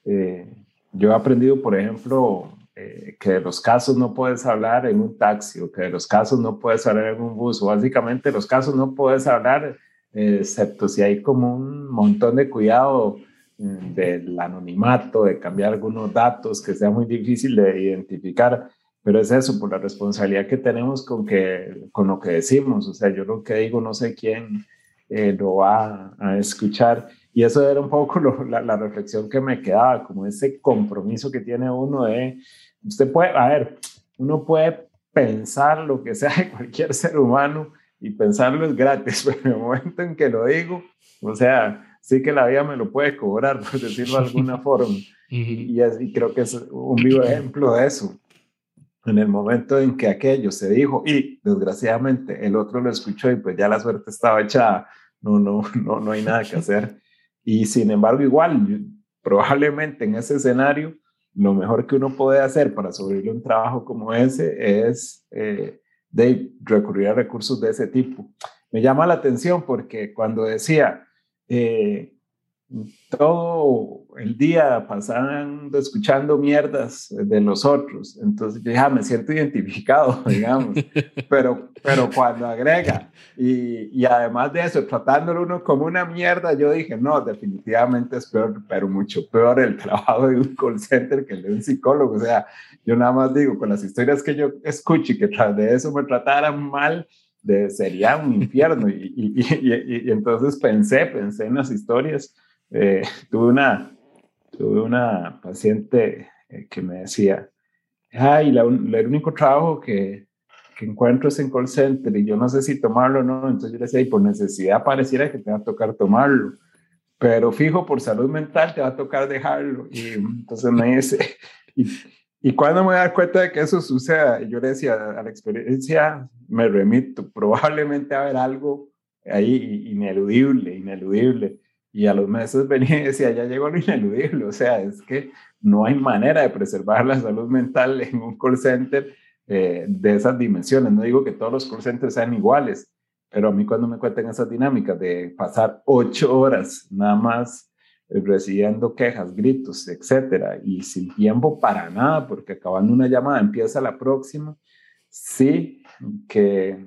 Eh, yo he aprendido, por ejemplo, eh, que de los casos no puedes hablar en un taxi o que de los casos no puedes hablar en un bus o básicamente los casos no puedes hablar eh, excepto si hay como un montón de cuidado mm, del anonimato, de cambiar algunos datos que sea muy difícil de identificar. Pero es eso, por la responsabilidad que tenemos con, que, con lo que decimos. O sea, yo lo que digo, no sé quién, eh, lo va a escuchar. Y eso era un poco la, reflexión que me quedaba, como ese compromiso que tiene uno de, usted puede, a ver, uno puede pensar lo que sea de cualquier ser humano y pensarlo es gratis, pero en el momento en que lo digo, o sea, sí que la vida me lo puede cobrar, por decirlo de alguna forma. y, y creo que es un vivo ejemplo de eso en el momento en que aquello se dijo y desgraciadamente el otro lo escuchó y pues ya la suerte estaba echada, no, no, no, no hay nada que hacer. Y sin embargo, igual, probablemente en ese escenario, lo mejor que uno puede hacer para sobrevivir un trabajo como ese es eh, de recurrir a recursos de ese tipo. Me llama la atención porque cuando decía, eh, todo el día pasando escuchando mierdas de los otros. Entonces yo ah, me siento identificado, digamos. Pero, pero cuando agrega y, y, además de eso, tratándolo uno como una mierda, yo dije, no, definitivamente es peor, pero mucho peor el trabajo de un call center que el de un psicólogo. O sea, yo nada más digo, con las historias que yo escucho y que tras de eso me trataran mal, de, sería un infierno. Y, y, y entonces pensé, pensé en las historias eh, tuve, una, tuve una paciente eh, que me decía, ay, el único trabajo que, que, encuentro es en call center y yo no sé si tomarlo o no, entonces yo le decía, y por necesidad pareciera que te va a tocar tomarlo, pero fijo, por salud mental te va a tocar dejarlo. Y entonces me dice, y, ¿Y cuando me voy a dar cuenta de que eso suceda? Yo le decía, a la experiencia me remito, probablemente a haber algo ahí ineludible, ineludible. Y a los meses venía y decía, ya llegó lo ineludible. O sea, es que no hay manera de preservar la salud mental en un call center eh, de esas dimensiones. No digo que todos los call centers sean iguales, pero a mí cuando me cuentan esas dinámicas de pasar ocho horas nada más eh, recibiendo quejas, gritos, etcétera, y sin tiempo para nada, porque acabando una llamada empieza la próxima, sí que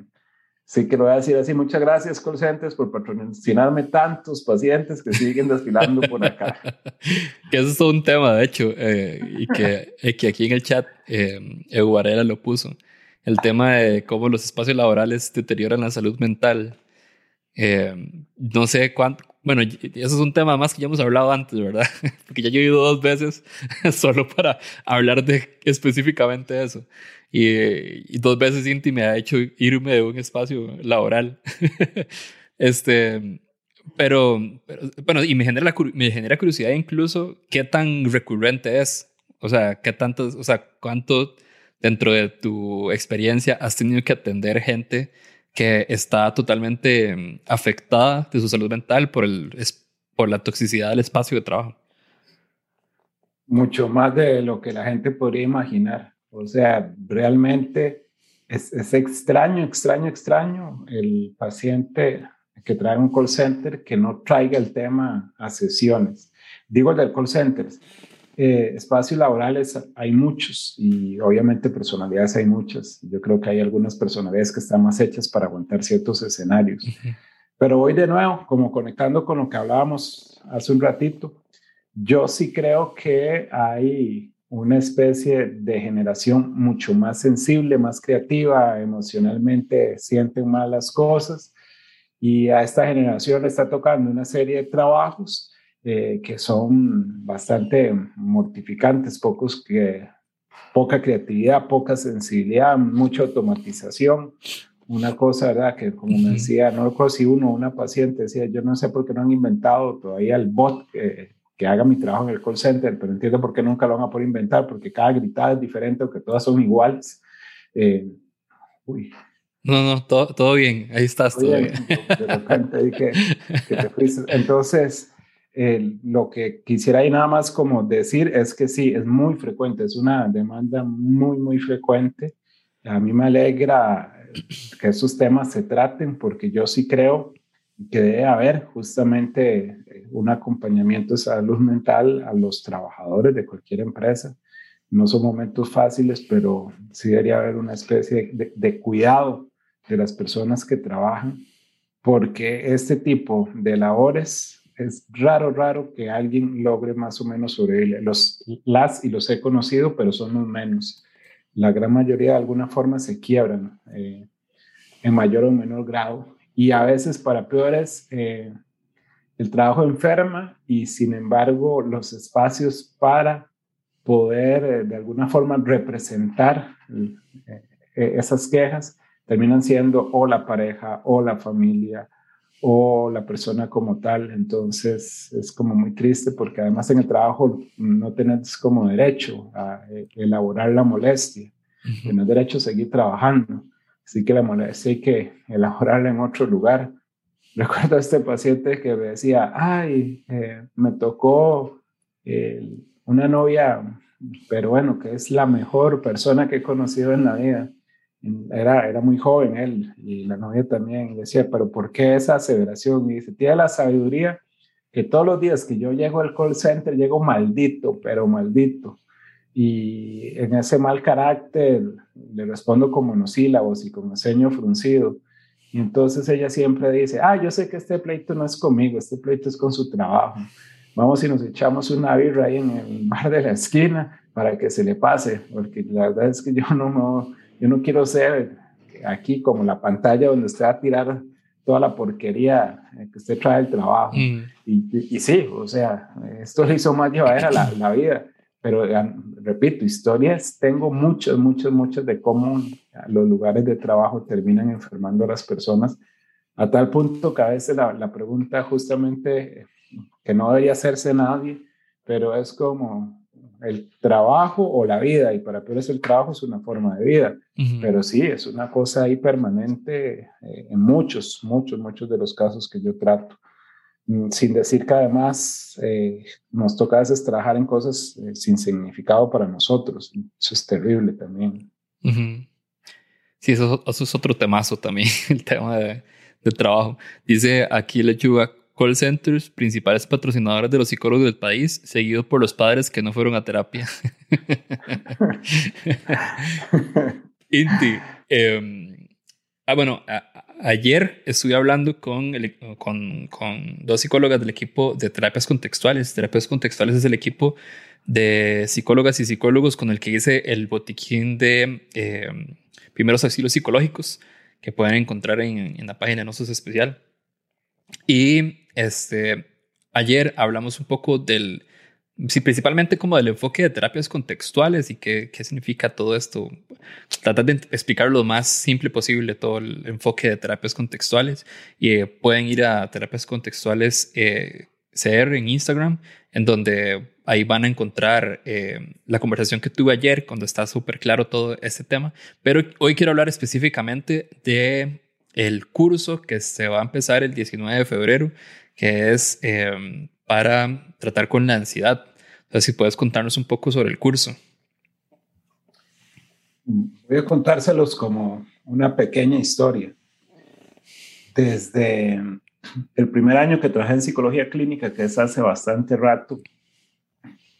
Sí, que lo voy a decir así. Muchas gracias, call por patrocinarme tantos pacientes que siguen desfilando por acá. que eso es todo un tema, de hecho, eh, y que, aquí en el chat eh, lo puso. El tema de cómo los espacios laborales deterioran la salud mental. Eh, no sé cuánto, bueno, eso es un tema más que ya hemos hablado antes, ¿verdad? Porque ya yo he ido dos veces solo para hablar de específicamente eso. Y, dos veces Inti me ha hecho irme de un espacio laboral. este, pero, bueno, y me genera, me genera curiosidad incluso qué tan recurrente es. O sea, qué tanto, o sea, cuánto dentro de tu experiencia has tenido que atender gente que está totalmente mm, afectada de su salud mental por, el, por la toxicidad del espacio de trabajo. Mucho más de lo que la gente podría imaginar. O sea, realmente es, es extraño, extraño, extraño el paciente que trae un call center que no traiga el tema a sesiones. Digo el del call center, eh, espacios laborales hay muchos y obviamente personalidades hay muchas. Yo creo que hay algunas personalidades que están más hechas para aguantar ciertos escenarios. Pero hoy de nuevo, como conectando con lo que hablábamos hace un ratito, yo sí creo que hay una especie de generación mucho más sensible, más creativa, emocionalmente sienten más las cosas y a esta generación le está tocando una serie de trabajos eh, que son bastante mortificantes, pocos que, poca creatividad, poca sensibilidad, mucha automatización. Una cosa, ¿verdad? Que como me decía, no si uno una paciente decía, yo no sé por qué no han inventado todavía el bot que, que haga mi trabajo en el call center, pero entiendo por qué nunca lo van a poder inventar, porque cada gritada es diferente, aunque todas son iguales. Eh, uy, no, no, todo, todo, bien, ahí estás. Todo bien. De repente que, que te fuiste. Entonces, lo que quisiera ahí nada más como decir es que sí, es muy frecuente, es una demanda muy, muy frecuente. A mí me alegra que esos temas se traten porque yo sí creo que debe haber justamente un acompañamiento de salud mental a los trabajadores de cualquier empresa. No son momentos fáciles, pero sí debería haber una especie de, de cuidado de las personas que trabajan, porque este tipo de labores es raro, raro que alguien logre más o menos sobrevivir. Los, las y los he conocido, pero son los menos. La gran mayoría de alguna forma se quiebran eh, en mayor o menor grado. Y a veces para peores, eh, el trabajo enferma y sin embargo los espacios para poder eh, de alguna forma representar esas quejas terminan siendo o la pareja o la familia o la persona como tal. Entonces es como muy triste porque además en el trabajo no tenés como derecho a eh, elaborar la molestia, uh derecho a seguir trabajando. Así que la molestia hay que elaborarla en otro lugar. Recuerdo a este paciente que me decía, ay, eh, me tocó eh, una novia, pero bueno, que es la mejor persona que he conocido en la vida era, era muy joven él y la novia también, decía, pero ¿por qué esa aseveración? Y dice, tiene la sabiduría que todos los días que yo llego al call center, llego maldito, pero maldito. Y en ese mal carácter le respondo con monosílabos y con ceño fruncido. Y entonces ella siempre dice, ah, yo sé que este pleito no es conmigo, este pleito es con su trabajo. Vamos y nos echamos una birra ahí en el bar de la esquina para que se le pase, porque la verdad es que yo no me yo no quiero ser aquí como la pantalla donde usted va a tirar toda la porquería que usted trae del trabajo. Mm. Y, y, sí, o sea, esto le hizo más llevadera la, la vida. Pero repito, historias tengo muchas, muchas, muchas de cómo los lugares de trabajo terminan enfermando a las personas a tal punto que a veces la, la pregunta justamente que no debería hacerse nadie, pero es como, el trabajo o la vida, y para peor es el trabajo, es una forma de vida, pero sí, es una cosa ahí permanente eh, en muchos, muchos, muchos de los casos que yo trato. Mm, sin decir que además eh, nos toca a veces trabajar en cosas eh, sin significado para nosotros. Eso es terrible también. Sí, eso, es otro temazo también, el tema de, trabajo. Dice aquí Lechuga, call centers, principales patrocinadores de los psicólogos del país, seguido por los padres que no fueron a terapia. Inti, em, ah, bueno, ayer estuve hablando con, con, con, dos psicólogas del equipo de terapias contextuales. Terapias contextuales es el equipo de psicólogas y psicólogos con el que hice el botiquín de em, primeros auxilios psicológicos que pueden encontrar en, en la página de Nosos Especial. Y este, ayer hablamos un poco del, sí, principalmente como del enfoque de terapias contextuales y qué, qué significa todo esto. Tratar de explicar lo más simple posible todo el enfoque de terapias contextuales y eh, pueden ir a terapias contextuales eh, CR en Instagram, en donde ahí van a encontrar eh, la conversación que tuve ayer cuando está súper claro todo este tema. Pero hoy quiero hablar específicamente de el curso que se va a empezar el 19 de febrero, que es em, para tratar con la ansiedad. Entonces, si puedes contarnos un poco sobre el curso. Voy a contárselos como una pequeña historia. Desde el primer año que trabajé en psicología clínica, que es hace bastante rato,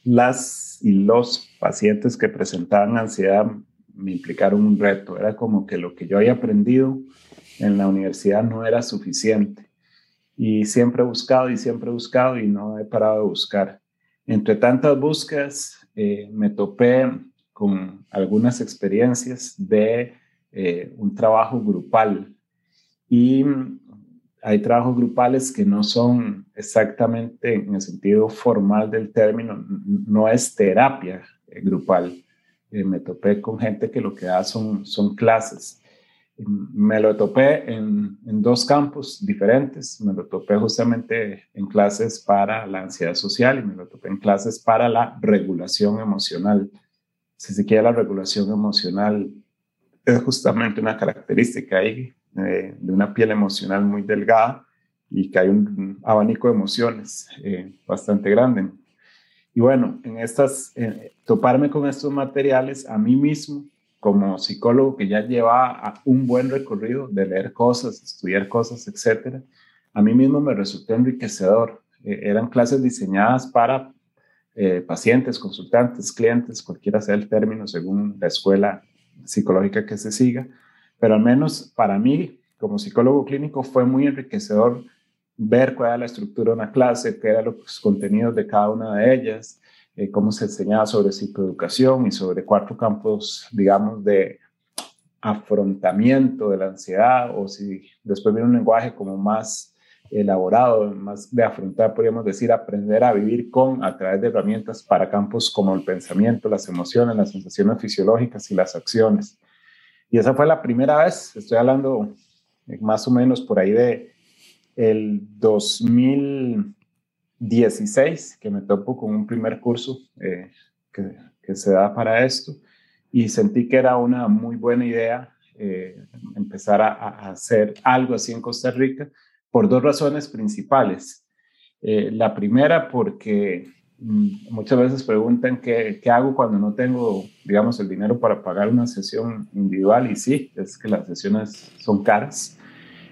las y los pacientes que presentaban ansiedad me implicaron un reto. Era como que lo que yo había aprendido en la universidad no era suficiente. Y siempre he buscado y siempre he buscado y no he parado de buscar. Entre tantas búsquedas, eh, me topé con algunas experiencias de eh, un trabajo grupal. Y hay trabajos grupales que no son exactamente en el sentido formal del término, no es terapia eh, grupal. me topé con gente que lo que da son, son clases me lo topé en, dos campos diferentes. Me lo topé justamente en clases para la ansiedad social y me lo topé en clases para la regulación emocional. Si se quiere, la regulación emocional es justamente una característica ahí eh, de una piel emocional muy delgada y que hay un abanico de emociones eh, bastante grande. Y bueno, en estas, eh, toparme con estos materiales a mí mismo como psicólogo que ya lleva un buen recorrido de leer cosas, estudiar cosas, etcétera, a mí mismo me resultó enriquecedor. Eh, eran clases diseñadas para eh, pacientes, consultantes, clientes, cualquiera sea el término según la escuela psicológica que se siga, pero al menos para mí, como psicólogo clínico, fue muy enriquecedor ver cuál era la estructura de una clase, qué eran los contenidos de cada una de ellas, eh, cómo se enseñaba sobre psicoeducación y sobre cuatro campos, digamos, de afrontamiento de la ansiedad, o si después viene un lenguaje como más elaborado, más de afrontar, podríamos decir, aprender a vivir con a través de herramientas para campos como el pensamiento, las emociones, las sensaciones fisiológicas y las acciones. Y esa fue la primera vez, estoy hablando más o menos por ahí de el 2000, 16 que me topo con un primer curso eh, que, se da para esto y sentí que era una muy buena idea eh, empezar a, a, hacer algo así en Costa Rica por dos razones principales. Eh, la primera porque mm, muchas veces preguntan qué, qué, hago cuando no tengo, digamos, el dinero para pagar una sesión individual y sí, es que las sesiones son caras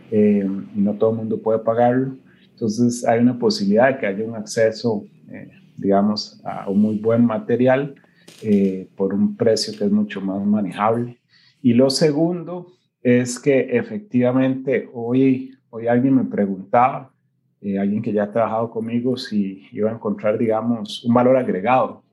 y no todo el mundo puede pagarlo. Entonces hay una posibilidad de que haya un acceso, eh, digamos, a un muy buen material eh, por un precio que es mucho más manejable. Y lo segundo es que efectivamente hoy, hoy alguien me preguntaba, eh, alguien que ya ha trabajado conmigo, si iba a encontrar, digamos, un valor agregado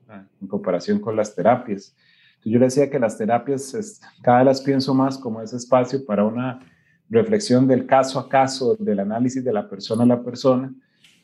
en comparación con las terapias. Entonces yo le decía que las terapias, cada vez las pienso más como ese espacio para una reflexión del caso a caso, del análisis de la persona a la persona,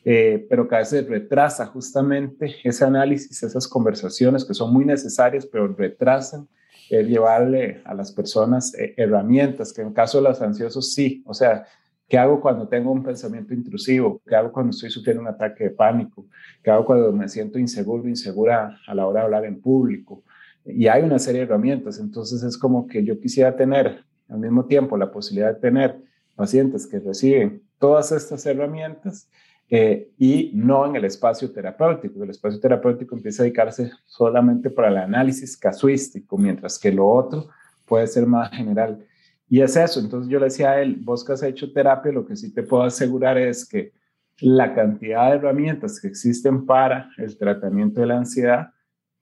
eh, pero que a veces retrasa justamente ese análisis, esas conversaciones que son muy necesarias, pero retrasan el llevarle a las personas eh, herramientas, que en caso de los ansiosos sí, o sea, ¿Qué hago cuando tengo un pensamiento intrusivo? ¿Qué hago cuando estoy sufriendo un ataque de pánico? ¿Qué hago cuando me siento inseguro, insegura a la hora de hablar en público? Y hay una serie de herramientas, entonces es como que yo quisiera tener al mismo tiempo la posibilidad de tener pacientes que reciben todas estas herramientas eh, y no en el espacio terapéutico. El espacio terapéutico empieza a dedicarse solamente para el análisis casuístico, mientras que lo otro puede ser más general. Y es eso, entonces yo le decía a él, vos que has hecho terapia, lo que sí te puedo asegurar es que la cantidad de herramientas que existen para el tratamiento de la ansiedad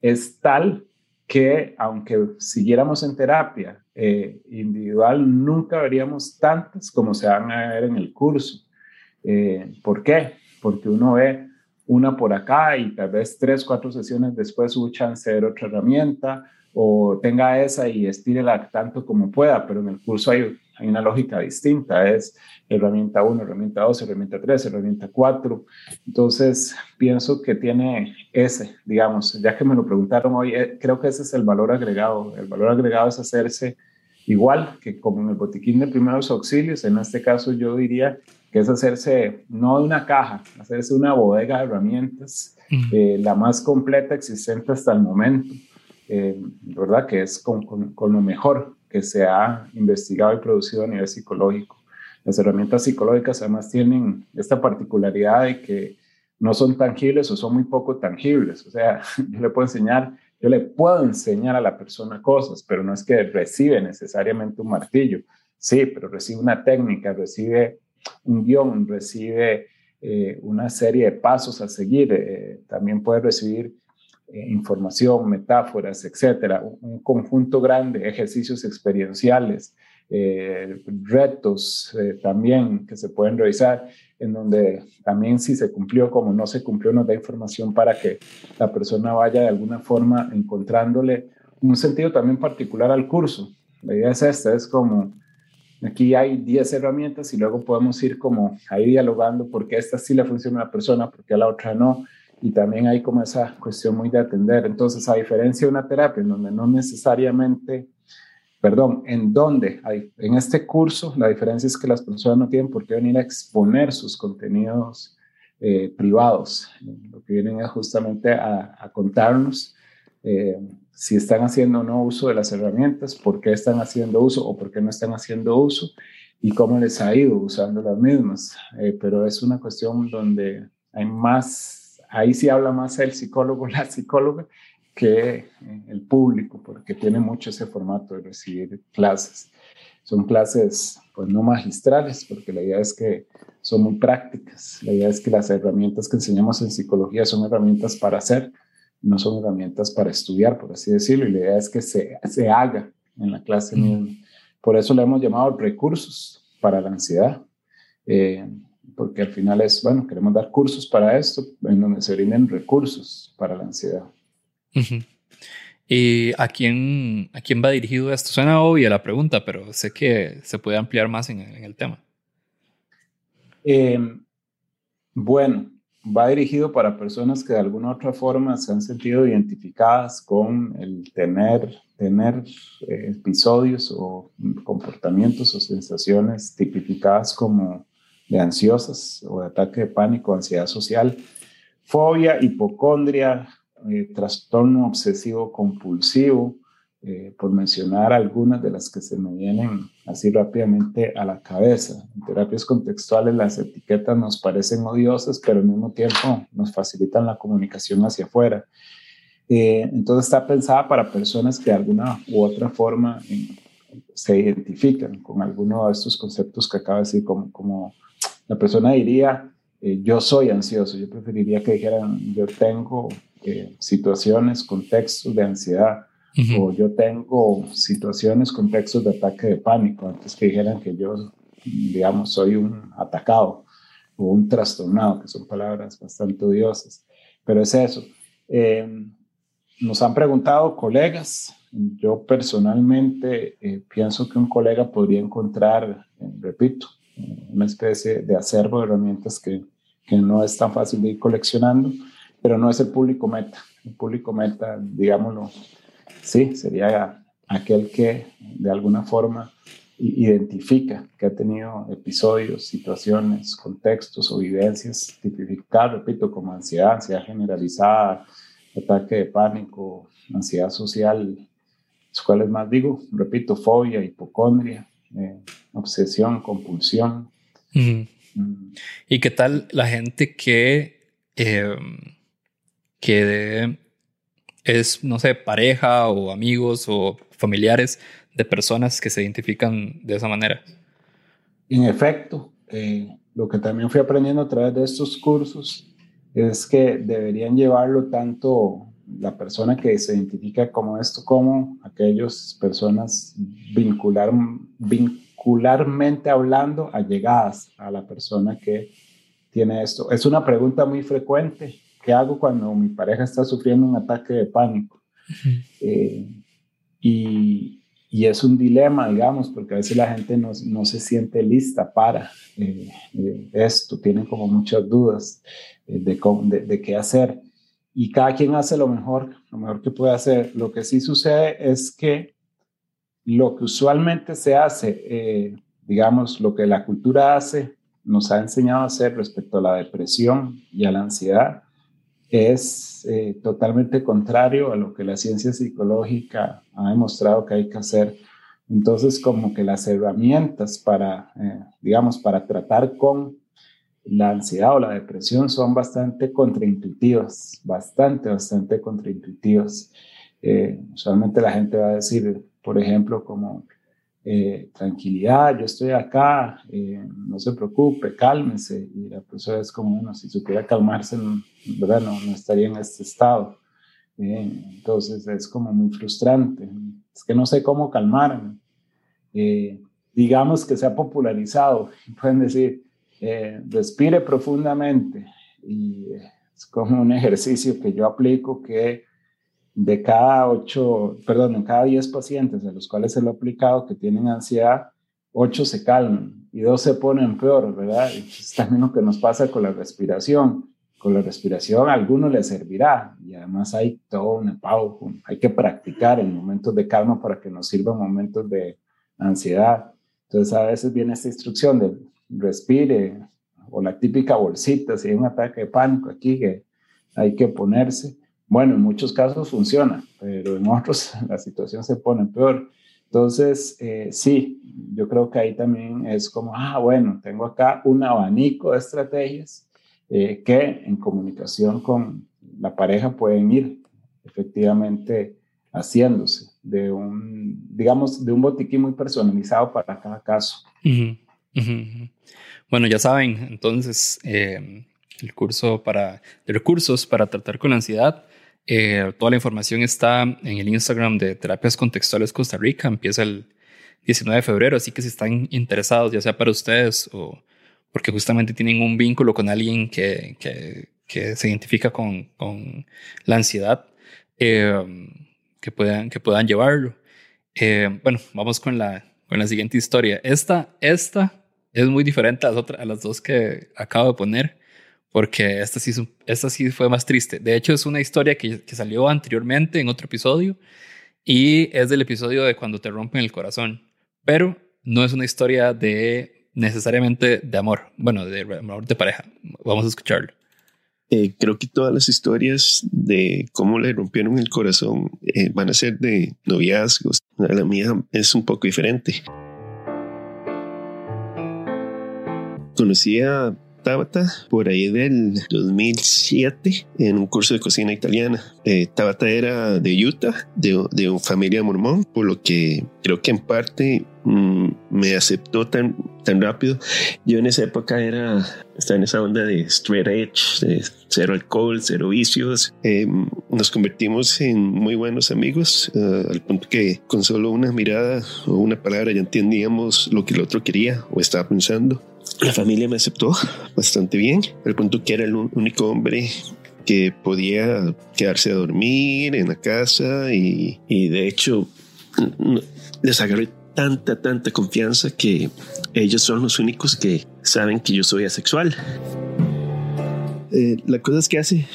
es tal que aunque siguiéramos en terapia eh, individual, nunca veríamos tantas como se van a ver en el curso. Eh, ¿Por qué? Porque uno ve una por acá y tal vez tres, cuatro sesiones después hubo chance de ver otra herramienta o tenga esa y estírela tanto como pueda, pero en el curso hay, hay una lógica distinta, es herramienta 1, herramienta 2, herramienta 3, herramienta 4. Entonces, pienso que tiene ese, digamos, ya que me lo preguntaron hoy, eh, creo que ese es el valor agregado. El valor agregado es hacerse igual que como en el botiquín de primeros auxilios, en este caso yo diría que es hacerse no de una caja, hacerse una bodega de herramientas, eh, la más completa existente hasta el momento eh, ¿verdad? Que es con, con, lo mejor que se ha investigado y producido a nivel psicológico. Las herramientas psicológicas además tienen esta particularidad de que no son tangibles o son muy poco tangibles. O sea, yo le puedo enseñar, yo le puedo enseñar a la persona cosas, pero no es que recibe necesariamente un martillo. Sí, pero recibe una técnica, recibe un guion, recibe eh, una serie de pasos a seguir. Eh, también puede recibir eh, información, metáforas, etcétera, un, conjunto grande, de ejercicios experienciales, eh, retos eh, también que se pueden revisar, en donde también si se cumplió como no se cumplió, nos da información para que la persona vaya de alguna forma encontrándole un sentido también particular al curso. La idea es esta, es como, aquí hay 10 herramientas y luego podemos ir como ahí dialogando porque esta sí le funciona a la persona, porque a la otra no, y también hay como esa cuestión muy de atender. Entonces, a diferencia de una terapia en donde no necesariamente, perdón, en donde hay, en este curso, la diferencia es que las personas no tienen por qué venir a exponer sus contenidos eh, privados. Lo que vienen es justamente a, contarnos eh, si están haciendo o no uso de las herramientas, por qué están haciendo uso o por qué no están haciendo uso y cómo les ha ido usando las mismas. Eh, pero es una cuestión donde hay más ahí sí habla más el psicólogo, la psicóloga, que eh, el público, porque tiene mucho ese formato de recibir clases. Son clases, pues no magistrales, porque la idea es que son muy prácticas. La idea es que las herramientas que enseñamos en psicología son herramientas para hacer, no son herramientas para estudiar, por así decirlo. Y la idea es que se, se haga en la clase misma. Por eso le hemos llamado recursos para la ansiedad. Eh, porque al final es, bueno, queremos dar cursos para esto, en donde se brinden recursos para la ansiedad. ¿Y a quién, a quién va dirigido esto? Suena obvia la pregunta, pero sé que se puede ampliar más en, el tema. Eh, bueno, va dirigido para personas que de alguna u otra forma se han sentido identificadas con el tener, tener eh, episodios o comportamientos o sensaciones tipificadas como de ansiosas o de ataque de pánico, ansiedad social, fobia, hipocondria, eh, trastorno obsesivo compulsivo, eh, por mencionar algunas de las que se me vienen así rápidamente a la cabeza. En terapias contextuales las etiquetas nos parecen odiosas, pero al mismo tiempo nos facilitan la comunicación hacia afuera. Eh, entonces está pensada para personas que de alguna u otra forma se identifican con alguno de estos conceptos que acabo de decir, como, como la persona diría, eh, yo soy ansioso, yo preferiría que dijeran, yo tengo eh, situaciones, contextos de ansiedad, o yo tengo situaciones, contextos de ataque de pánico, antes que dijeran que yo, digamos, soy un atacado o un trastornado, que son palabras bastante odiosas. Pero es eso. Eh, nos han preguntado colegas, yo personalmente pienso que un colega podría encontrar, repito, una especie de acervo de herramientas que, que no es tan fácil de ir coleccionando, pero no es el público meta. El público meta, digámoslo, sí, sería aquel que de alguna forma identifica que ha tenido episodios, situaciones, contextos o vivencias tipificadas, repito, como ansiedad, ansiedad generalizada, ataque de pánico, ansiedad social, cuáles más digo, repito, fobia, hipocondria, eh, obsesión, compulsión. Mm. ¿Y qué tal la gente que, em, que es, no sé, pareja o amigos o familiares de personas que se identifican de esa manera? En efecto, eh, lo que también fui aprendiendo a través de estos cursos es que deberían llevarlo tanto la persona que se identifica como esto, como aquellas personas vincular, vincularmente hablando allegadas a la persona que tiene esto. Es una pregunta muy frecuente. ¿Qué hago cuando mi pareja está sufriendo un ataque de pánico? Eh, y, y, es un dilema, digamos, porque a veces la gente no, no se siente lista para eh, eh, esto, tienen como muchas dudas de, de, de qué hacer y cada quien hace lo mejor, lo mejor que puede hacer. Lo que sí sucede es que lo que usualmente se hace, eh, digamos, lo que la cultura hace, nos ha enseñado a hacer respecto a la depresión y a la ansiedad, es eh, totalmente contrario a lo que la ciencia psicológica ha demostrado que hay que hacer. Entonces, como que las herramientas para, eh, digamos, para tratar con la ansiedad o la depresión son bastante contraintuitivas, bastante, bastante contraintuitivas. Eh, usualmente la gente va a decir, por ejemplo, como eh, tranquilidad, yo estoy acá, eh, no se preocupe, cálmese. Y la persona es como, bueno, si supiera calmarse, ¿verdad? No, no estaría en este estado. entonces es como muy frustrante. Es que no sé cómo calmarme. digamos que se ha popularizado. Pueden decir, eh, respire profundamente y es como un ejercicio que yo aplico que de cada ocho, perdón, en cada diez pacientes a los cuales se lo he aplicado que tienen ansiedad, ocho se calman y dos se ponen peor, ¿verdad? Es también lo que nos pasa con la respiración. Con la respiración a alguno le servirá y además hay todo una pausa, hay que practicar en momentos de calma para que nos sirva en momentos de ansiedad. Entonces a veces viene esta instrucción de respire, o la típica bolsita, si hay un ataque de pánico aquí que hay que ponerse. Bueno, en muchos casos funciona, pero en otros la situación se pone peor. Entonces, eh, sí, yo creo que ahí también es como, ah, bueno, tengo acá un abanico de estrategias eh, que en comunicación con la pareja pueden ir efectivamente haciéndose de un, digamos, de un botiquín muy personalizado para cada caso. Bueno, ya saben, entonces, eh, el curso para, de recursos para tratar con la ansiedad. Eh, toda la información está en el Instagram de Terapias Contextuales Costa Rica. Empieza el 19 de febrero, así que si están interesados, ya sea para ustedes o porque justamente tienen un vínculo con alguien que, que, que se identifica con, con la ansiedad, eh, que, puedan, que puedan llevarlo. bueno, vamos con la, con la siguiente historia. Esta, esta es muy diferente a las, otras, a las dos que acabo de poner, porque esta sí, esta sí fue más triste. De hecho, es una historia que, que salió anteriormente en otro episodio y es del episodio de cuando te rompen el corazón, pero no es una historia de necesariamente de amor, bueno, de amor de pareja. Vamos a escucharlo. Eh, creo que todas las historias de cómo le rompieron el corazón eh, van a ser de noviazgos. La mía es un poco diferente. Conocí a Tabata por ahí del 2007 en un curso de cocina italiana. Eh, Tabata era de Utah, de, de una familia mormón, por lo que creo que en parte mm, me aceptó tan, tan rápido. Yo en esa época era, estaba en esa onda de straight edge, de cero alcohol, cero vicios. Em, nos convertimos en muy buenos amigos, eh, al punto que con solo una mirada o una palabra ya entendíamos lo que el otro quería o estaba pensando. La familia me aceptó bastante bien, al punto que era el único hombre que podía quedarse a dormir en la casa y, de hecho les agarré tanta, tanta confianza que ellos son los únicos que saben que yo soy asexual. Eh, la cosa es que hace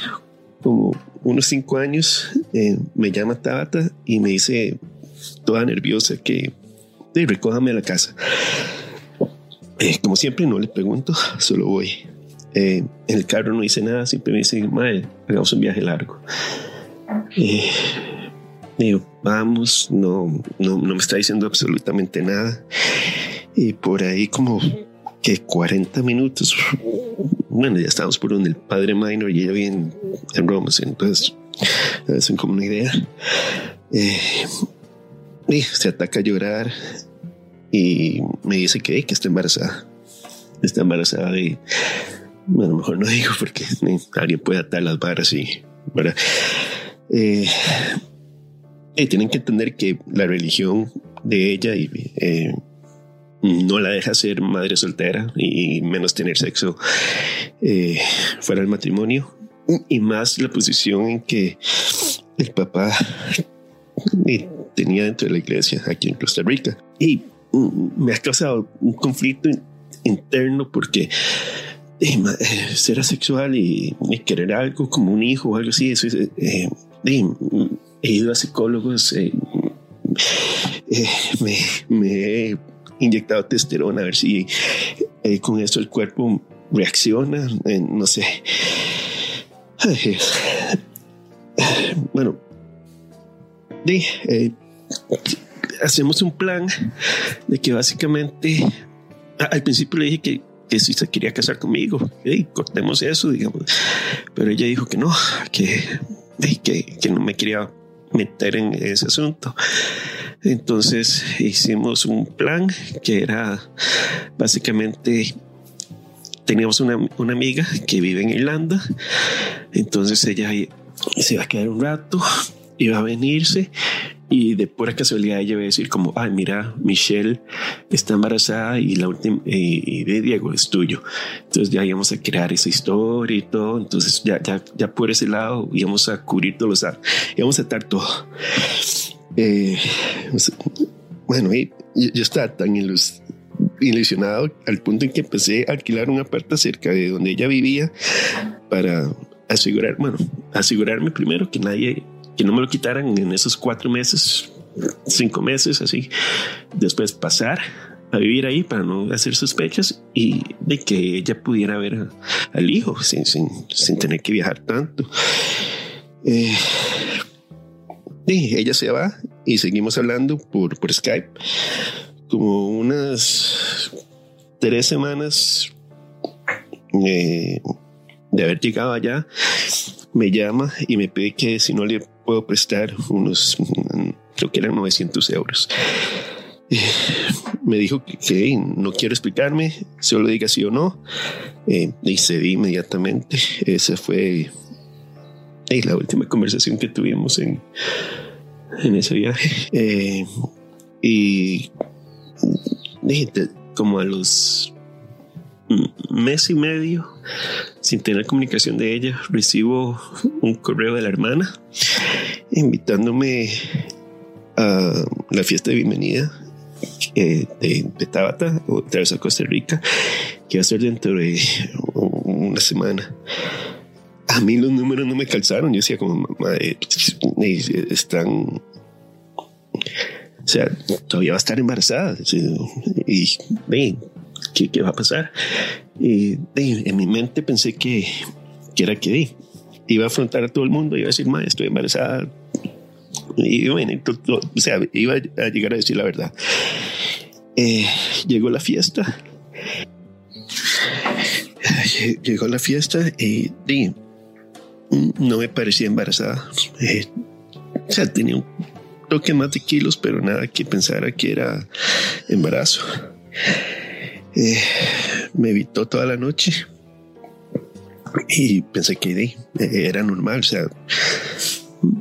como unos cinco años eh, me llama Tabata y me dice toda nerviosa que recójame a la casa. Eh, como siempre, no le pregunto, solo voy. Eh, en el carro no hice nada, siempre me dice, madre, hagamos un viaje largo. Eh, digo, vamos, no, no, no me está diciendo absolutamente nada. Y por ahí como que 40 minutos, bueno, ya estábamos por donde el padre minor y ella bien en Roma, entonces hacen como una idea. Eh, y se ataca a llorar y me dice que, que está embarazada. Está embarazada y bueno, mejor no digo porque alguien puede atar las varas y, ¿verdad? Eh, tienen que entender que la religión de ella y, eh, no la deja ser madre soltera y menos tener sexo eh, fuera del matrimonio y más la posición en que el papá tenía dentro de la iglesia aquí en Costa Rica y me ha causado un conflicto interno porque eh, ser asexual y, querer algo como un hijo o algo así eso eh, he ido a psicólogos me, he inyectado testosterona a ver si eh, con eso el cuerpo reacciona, eh, no sé. bueno, eh, hacemos un plan de que básicamente al principio le dije que, que si se quería casar conmigo, cortemos eso, digamos, pero ella dijo que no, que, que, que no me quería meter en ese asunto. Entonces hicimos un plan que era básicamente teníamos una, una, amiga que vive en Irlanda, entonces ella se iba a quedar un rato, iba a venirse y de pura casualidad ella iba a decir como, ay, mira, Michelle está embarazada y la última, y, de Diego es tuyo. Entonces ya íbamos a crear esa historia y todo. Entonces ya, ya, ya por ese lado íbamos a cubrir todos los, íbamos a estar todo. Eh, bueno, y yo, estaba tan ilusionado al punto en que empecé a alquilar una parte cerca de donde ella vivía para asegurar, bueno, asegurarme primero que nadie que no me lo quitaran en esos cuatro meses, cinco meses, así. Después pasar a vivir ahí para no hacer sospechas y de que ella pudiera ver al hijo sin, sin, sin, tener que viajar tanto. Eh, ella se va y seguimos hablando por, por Skype como unas tres semanas eh, de haber llegado allá me llama y me pide que si no le puedo prestar unos, creo que eran 900 euros. Eh, me dijo que, no quiero explicarme, solo diga sí o no. Eh, y cedí inmediatamente. Esa fue eh, la última conversación que tuvimos en, en ese viaje. Eh, y como a los mes y medio sin tener comunicación de ella, recibo un correo de la hermana invitándome a la fiesta de bienvenida eh, de, de, Tabata, otra vez a Costa Rica, que va a ser dentro de una semana. A mí los números no me calzaron, yo decía como, están... O sea, todavía va a estar embarazada. Y, ven, ¿qué, ¿qué, va a pasar? Y en mi mente pensé que, que era que iba a afrontar a todo el mundo, iba a decir, ma, estoy embarazada. Y bueno, o sea, iba a llegar a decir la verdad. Eh, llegó la fiesta. Llegó la fiesta y, no me parecía embarazada. Eh, o sea, tenía un toque más de kilos, pero nada que pensara que era embarazo. Eh, me evitó toda la noche y pensé que era normal, o sea,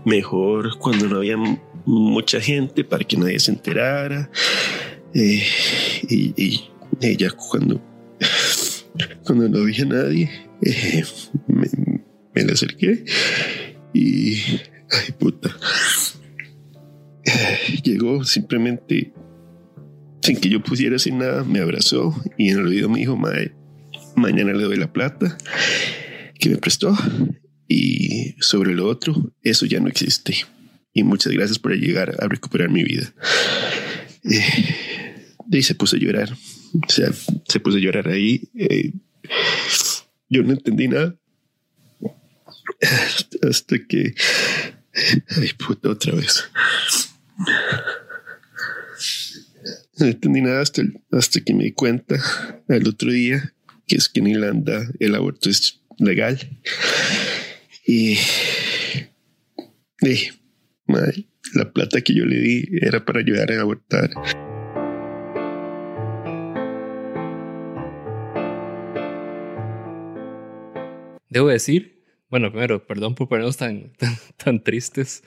mejor cuando no había mucha gente para que nadie se enterara. Eh, y, ella cuando, cuando no había nadie, eh, me, me acerqué y, ay puta, llegó simplemente sin que yo pusiera sin nada, me abrazó y en el oído me dijo, Mae, mañana le doy la plata que me prestó y sobre lo otro, eso ya no existe. Y muchas gracias por llegar a recuperar mi vida. Eh, y se puso a llorar. O sea, se puso a llorar ahí. Eh, yo no entendí nada. Hasta que... Ay, puta, otra vez. No entendí nada hasta, hasta que me di cuenta el otro día que es que en Irlanda el aborto es legal. Y, y la plata que yo le di era para ayudar a abortar. Debo decir, bueno, primero, perdón por ponernos tan, tan, tristes.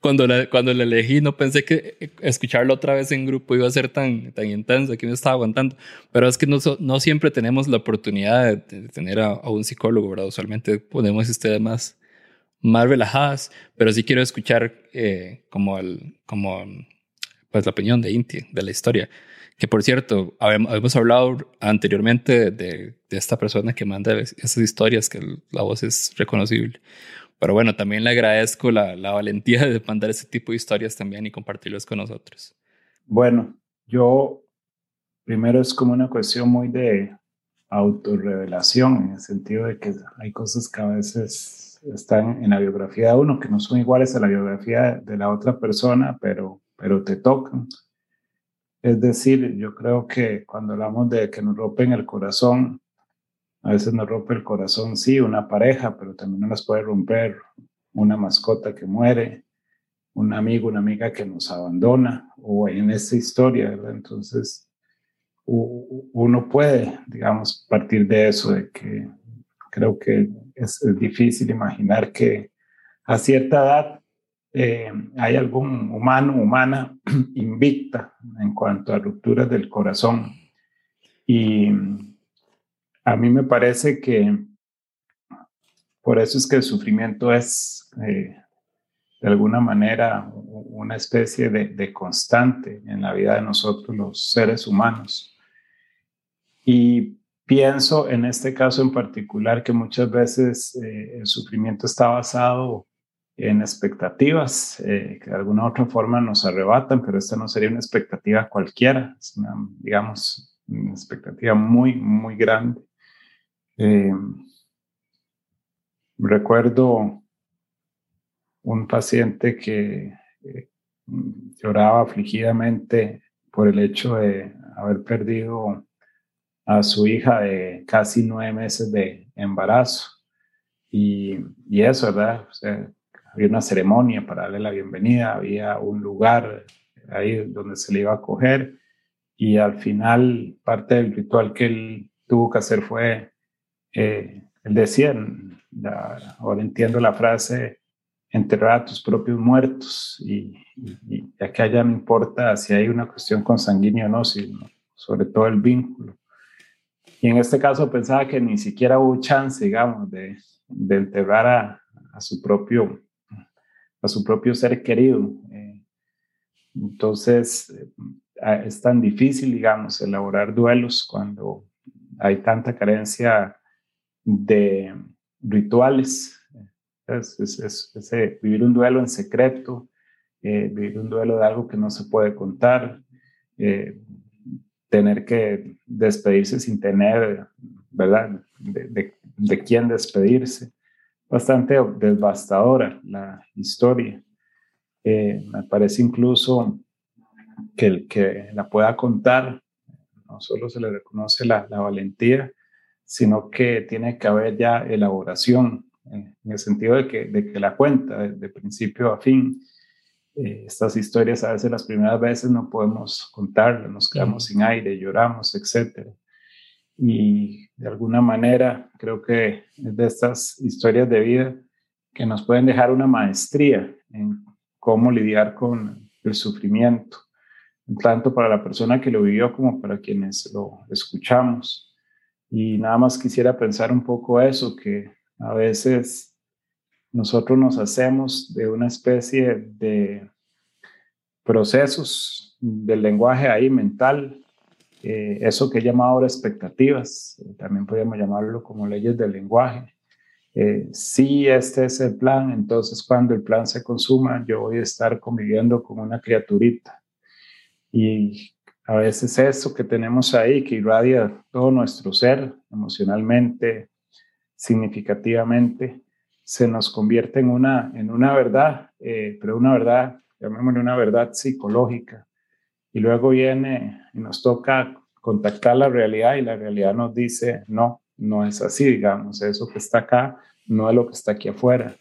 Cuando la, cuando la elegí no pensé que escucharlo otra vez en grupo iba a ser tan, tan intenso, que me estaba aguantando. Pero es que no, no siempre tenemos la oportunidad de, tener a, un psicólogo, ¿verdad? Usualmente ponemos ustedes más, más relajadas, pero sí quiero escuchar eh, como, el, como pues, la opinión de Inti, de la historia. Que por cierto, habíamos hablado anteriormente de, de, esta persona que manda esas historias, que la voz es reconocible. Pero bueno, también le agradezco la, la valentía de mandar ese tipo de historias también y compartirlas con nosotros. Bueno, yo primero es como una cuestión muy de autorrevelación, en el sentido de que hay cosas que a veces están en la biografía de uno, que no son iguales a la biografía de la otra persona, pero, pero te tocan. Es decir, yo creo que cuando hablamos de que nos rompen el corazón, a veces nos rompe el corazón, sí, una pareja, pero también nos puede romper una mascota que muere, un amigo, una amiga que nos abandona, o en esta historia, ¿verdad? Entonces, uno puede, digamos, partir de eso, de que creo que es, es difícil imaginar que a cierta edad eh, hay algún humano, humana invicta en cuanto a rupturas del corazón. Y a mí me parece que por eso es que el sufrimiento es eh, de alguna manera una especie de, constante en la vida de nosotros los seres humanos. Y pienso en este caso en particular que muchas veces eh, el sufrimiento está basado en expectativas eh, que de alguna u otra forma nos arrebatan, pero esta no sería una expectativa cualquiera, es una, digamos, una expectativa muy, muy grande. Eh, recuerdo un paciente que eh, lloraba afligidamente por el hecho de haber perdido a su hija de casi nueve meses de embarazo. Y, y eso, ¿verdad? O sea, había una ceremonia para darle la bienvenida, había un lugar ahí donde se le iba a coger y al final parte del ritual que él tuvo que hacer fue, eh, decía, ahora entiendo la frase, enterrar a tus propios muertos y, y, que allá no importa si hay una cuestión consanguínea o no, sino sobre todo el vínculo. Y en este caso pensaba que ni siquiera hubo chance, digamos, de, de enterrar a, a su propio a su propio ser querido. Eh, entonces, eh, es tan difícil, digamos, elaborar duelos cuando hay tanta carencia de rituales. Es, vivir un duelo en secreto, eh, vivir un duelo de algo que no se puede contar, tener que despedirse sin tener, ¿verdad?, de, quién despedirse bastante devastadora la historia. Eh, me parece incluso que el que la pueda contar, no solo se le reconoce la valentía, sino que tiene que haber ya elaboración, en, el sentido de que, de que la cuenta de, principio a fin. Eh, estas historias a veces las primeras veces no podemos contarlas, nos quedamos sin aire, lloramos, etcétera y de alguna manera creo que es de estas historias de vida que nos pueden dejar una maestría en cómo lidiar con el sufrimiento, tanto para la persona que lo vivió como para quienes lo escuchamos. Y nada más quisiera pensar un poco eso, que a veces nosotros nos hacemos de una especie de procesos del lenguaje ahí mental eh, eso que he llamado ahora expectativas, eh, también podríamos llamarlo como leyes del lenguaje. Eh, si este es el plan, entonces cuando el plan se consuma, yo voy a estar conviviendo con una criaturita. Y a veces eso que tenemos ahí, que irradia todo nuestro ser emocionalmente, significativamente, se nos convierte en una, en una verdad, eh, pero una verdad, llamémosle una verdad psicológica. Y luego viene y nos toca contactar la realidad y la realidad nos dice, no, no es así, digamos, eso que está acá no es lo que está aquí afuera.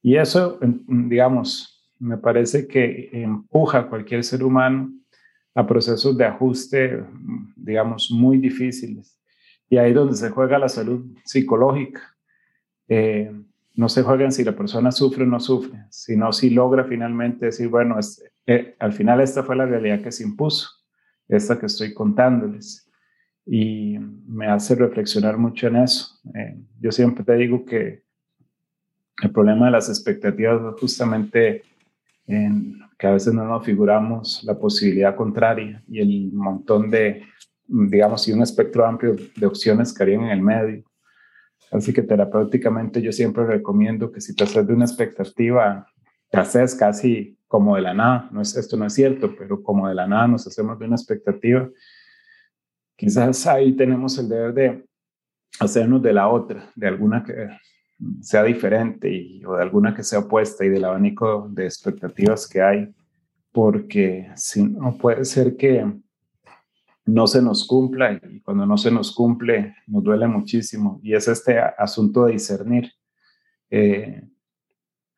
Y eso, digamos, me parece que empuja a cualquier ser humano a procesos de ajuste, digamos, muy difíciles. Y ahí es donde se juega la salud psicológica. Eh, no se juega en si la persona sufre o no sufre, sino si logra finalmente decir, bueno, eh, al final esta fue la realidad que se impuso, esta que estoy contándoles y me hace reflexionar mucho en eso. Eh, yo siempre te digo que el problema de las expectativas es justamente en que a veces no nos figuramos la posibilidad contraria y el montón de, digamos, y un espectro amplio de opciones que harían en el medio. Así que terapéuticamente yo siempre recomiendo que si te haces de una expectativa, te haces casi como de la nada, no es, esto no es cierto, pero como de la nada nos hacemos de una expectativa, quizás ahí tenemos el deber de hacernos de la otra, de alguna que sea diferente o de alguna que sea opuesta y del abanico de expectativas que hay, porque si no puede ser que no se nos cumpla y cuando no se nos cumple nos duele muchísimo y es este asunto de discernir. Eh,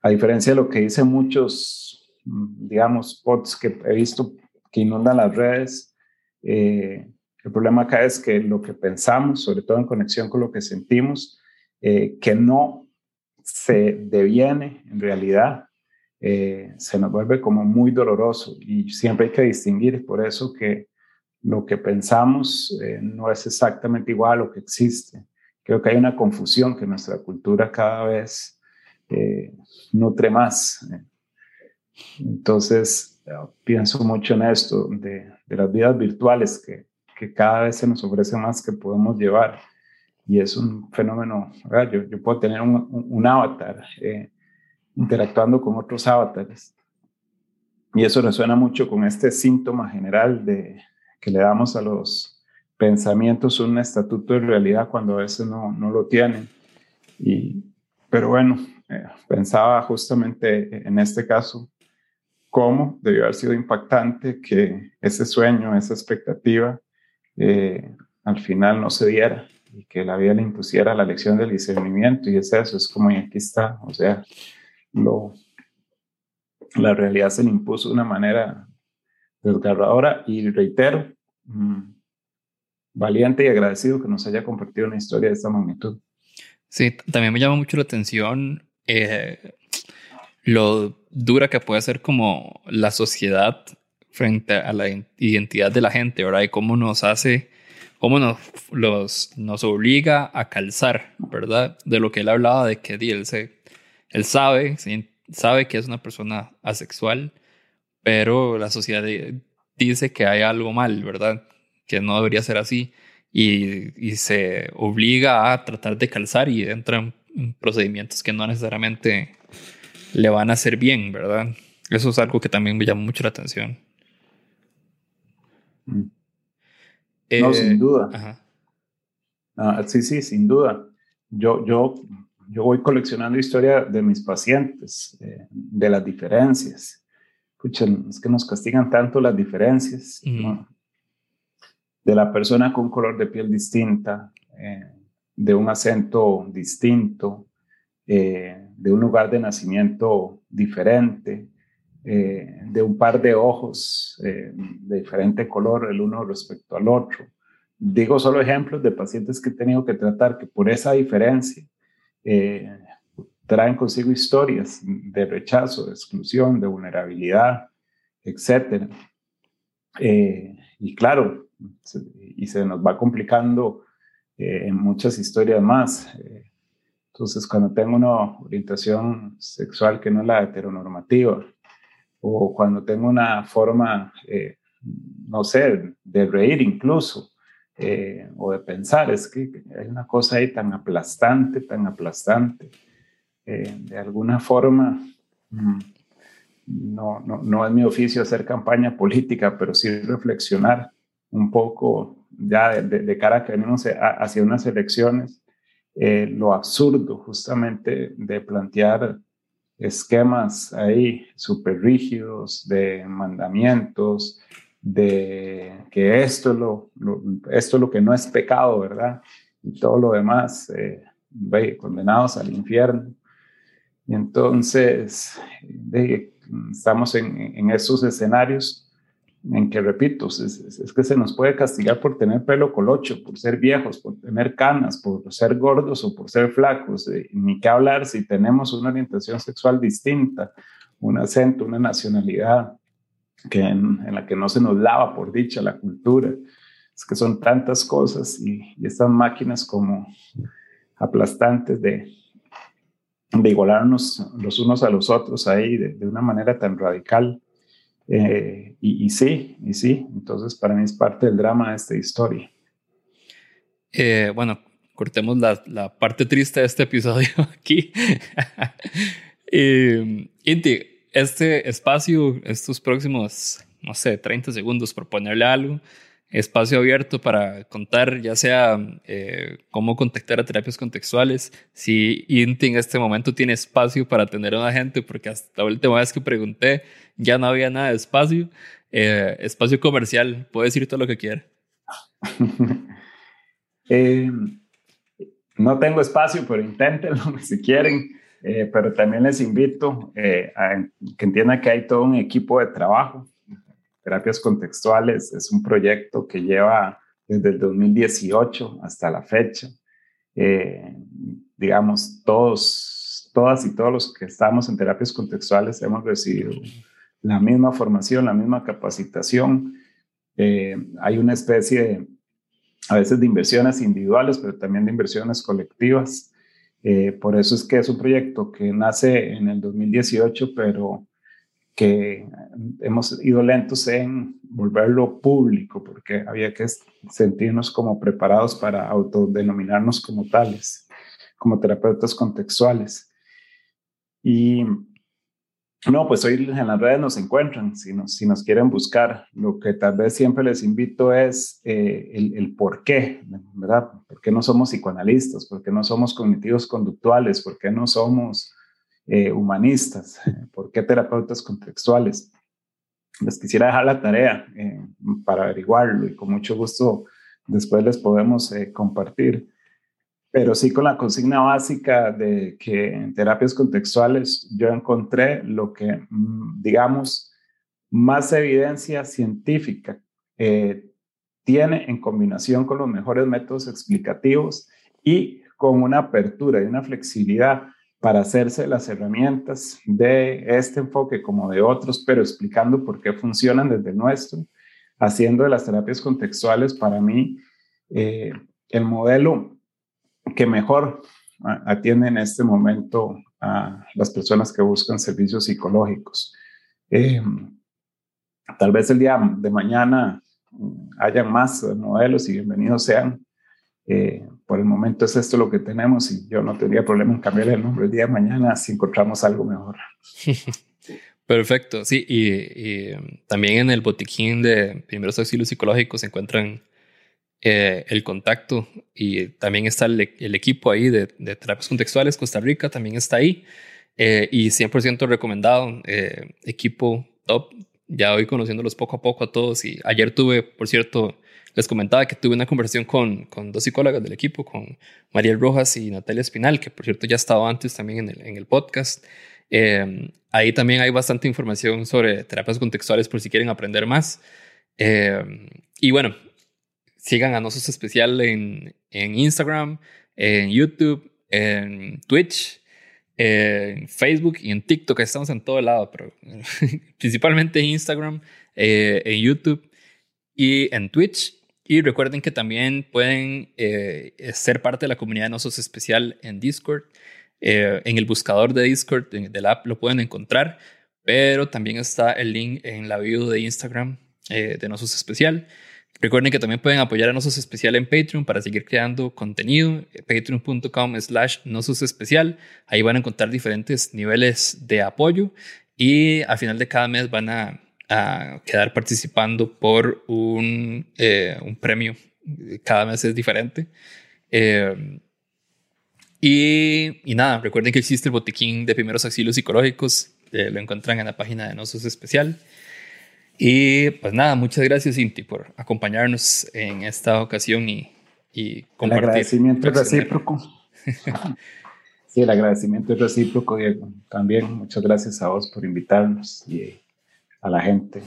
a diferencia de lo que dicen muchos, digamos, pods que he visto que inundan las redes, eh, el problema acá es que lo que pensamos, sobre todo en conexión con lo que sentimos, eh, que no se deviene en realidad, eh, se nos vuelve como muy doloroso y siempre hay que distinguir por eso que lo que pensamos eh, no es exactamente igual a lo que existe. Creo que hay una confusión que nuestra cultura cada vez nutre más. Entonces, pienso mucho en esto de, las vidas virtuales que cada vez se nos ofrece más que podemos llevar. Y es un fenómeno, Yo, yo, puedo tener un, un, avatar eh, interactuando con otros avatares. Y eso resuena mucho con este síntoma general de que le damos a los pensamientos un estatuto de realidad cuando a veces no, no lo tienen. Y, pero bueno, eh, pensaba justamente en este caso cómo debió haber sido impactante que ese sueño, esa expectativa, eh, al final no se diera y que la vida le impusiera la lección del discernimiento y es eso, es como y aquí está, o sea, lo, la realidad se le impuso de una manera desgarradora y reitero, mm, valiente y agradecido que nos haya compartido una historia de esta magnitud. Sí, también me llama mucho la atención eh, lo dura que puede ser como la sociedad frente a la identidad de la gente, ¿verdad? Y cómo nos hace, cómo nos, los, nos obliga a calzar, ¿verdad? De lo que él hablaba, de que él, se, él sabe, sabe que es una persona asexual, pero la sociedad dice que hay algo mal, ¿verdad? Que no debería ser así. Y, se obliga a tratar de calzar y entra en procedimientos que no necesariamente le van a hacer bien, ¿verdad? Eso es algo que también me llama mucho la atención. Mm. No, sin eh, duda. Ah, sí, sí, sin duda. Yo, yo, yo voy coleccionando historia de mis pacientes, eh, de las diferencias. Escuchen, es que nos castigan tanto las diferencias. De la persona con color de piel distinta, eh, de un acento distinto, de un lugar de nacimiento diferente, eh, de un par de ojos eh, de diferente color el uno respecto al otro. Digo solo ejemplos de pacientes que he tenido que tratar que por esa diferencia eh, traen consigo historias de rechazo, de exclusión, de vulnerabilidad, etc. y claro, y se nos va complicando en muchas historias más. entonces, cuando tengo una orientación sexual que no es la heteronormativa, o cuando tengo una forma, eh, no sé, de reír incluso, eh, o de pensar, es que hay una cosa ahí tan aplastante, tan aplastante. Eh, de alguna forma, mm, no, no, no, es mi oficio hacer campaña política, pero sí reflexionar un poco ya de, cara a que venimos hacia unas elecciones, eh, lo absurdo justamente de plantear esquemas ahí súper rígidos de mandamientos, de que esto es lo, esto es lo que no es pecado, ¿verdad? Y todo lo demás, eh, condenados al infierno. Y entonces, estamos en esos escenarios en que, repito, es, que se nos puede castigar por tener pelo colocho, por ser viejos, por tener canas, por ser gordos o por ser flacos. Eh, ni qué hablar si tenemos una orientación sexual distinta, un acento, una nacionalidad que en, la que no se nos lava, por dicha, la cultura. Es que son tantas cosas y, estas máquinas como aplastantes de, de igualarnos los unos a los otros ahí de una manera tan radical eh, y, sí, y sí, entonces para mí es parte del drama de esta historia. Eh, bueno, cortemos la, parte triste de este episodio aquí. eh, Inti, este espacio, estos próximos, no sé, 30 segundos por ponerle algo, espacio abierto para contar ya sea eh, cómo contactar a terapias contextuales, si INTI en este momento tiene espacio para tener a una gente, porque hasta la última vez que pregunté ya no había nada de espacio. Eh, espacio comercial, puede decir todo lo que quiera. Eh, no tengo espacio, pero inténtenlo si quieren. pero también les invito a que entiendan que hay todo un equipo de trabajo Terapias Contextuales es un proyecto que lleva desde el 2018 hasta la fecha. Eh, digamos, todos, todas y todos los que estamos en terapias contextuales hemos recibido la misma formación, la misma capacitación. Eh, hay una especie a veces de inversiones individuales, pero también de inversiones colectivas. Eh, por eso es que es un proyecto que nace en el 2018, pero que hemos ido lentos en volverlo público, porque había que sentirnos como preparados para autodenominarnos como tales, como terapeutas contextuales. Y no, pues hoy en las redes nos encuentran, si nos, si nos quieren buscar. Lo que tal vez siempre les invito es eh, el, el, por qué, ¿verdad? ¿Por qué no somos psicoanalistas? ¿Por qué no somos cognitivos conductuales? ¿Por qué no somos eh, humanistas, ¿por qué terapeutas contextuales? Les quisiera dejar la tarea eh, para averiguarlo y con mucho gusto después les podemos eh, compartir. Pero sí con la consigna básica de que en terapias contextuales yo encontré lo que, mm, digamos, más evidencia científica tiene en combinación con los mejores métodos explicativos y con una apertura y una flexibilidad para hacerse las herramientas de este enfoque como de otros, pero explicando por qué funcionan desde nuestro, haciendo de las terapias contextuales para mí eh, el modelo que mejor atiende en este momento a las personas que buscan servicios psicológicos. Eh, tal vez el día de mañana haya más modelos y bienvenidos sean, eh, por el momento es esto lo que tenemos y yo no tendría problema en cambiar el nombre el día de mañana si encontramos algo mejor. Perfecto, sí, y, um, también en el botiquín de primeros auxilios psicológicos se encuentran eh, el contacto y también está el, equipo ahí de, terapias contextuales, Costa Rica también está ahí eh, y 100% recomendado, equipo top, ya voy conociéndolos poco a poco a todos y ayer tuve, por cierto, les comentaba que tuve una conversación con, con dos psicólogas del equipo, con Mariel Rojas y Natalia Espinal, que por cierto ya estaba antes también en el, en el podcast. Eh, ahí también hay bastante información sobre terapias contextuales por si quieren aprender más. Eh, y bueno, sigan a Nosos Especial en, en Instagram, en YouTube, en Twitch, en Facebook y en TikTok. Estamos en todo lado, pero principalmente en Instagram, eh, en YouTube y en Twitch. Y recuerden que también pueden eh, ser parte de la comunidad de Nosos Especial en Discord. Eh, en el buscador de Discord del app lo pueden encontrar, pero también está el link en la bio de Instagram eh, de Nosos Especial. Recuerden que también pueden apoyar a Nosos Especial en Patreon para seguir creando contenido. Patreon.com slash Nosos Especial. Ahí van a encontrar diferentes niveles de apoyo y al final de cada mes van a a quedar participando por un, eh, un premio. Cada mes es diferente. Eh, y, y, nada, recuerden que existe el botiquín de primeros auxilios psicológicos. Eh, lo encuentran en la página de Nosos Especial. Y pues nada, muchas gracias, Inti, por acompañarnos en esta ocasión y, y compartir. El agradecimiento es recíproco. sí, el agradecimiento es recíproco, Diego. También muchas gracias a vos por invitarnos y a la gente.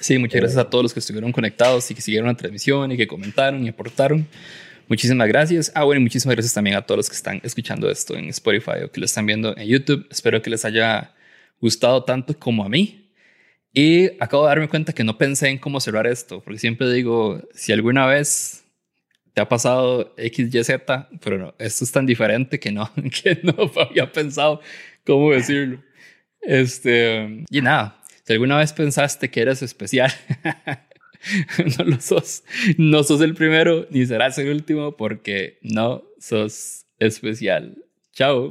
Sí, muchas gracias a todos los que estuvieron conectados y que siguieron la transmisión y que comentaron y aportaron. Muchísimas gracias. Ah, bueno, y muchísimas gracias también a todos los que están escuchando esto en Spotify o que lo están viendo en YouTube. Espero que les haya gustado tanto como a mí. Y acabo de darme cuenta que no pensé en cómo cerrar esto, porque siempre digo, si alguna vez te ha pasado X, Y, Z, pero no, esto es tan diferente que no, que no había pensado cómo decirlo. Este, y nada, si alguna vez pensaste que eres especial, no lo sos. No sos el primero ni serás el último porque no sos especial. Chao.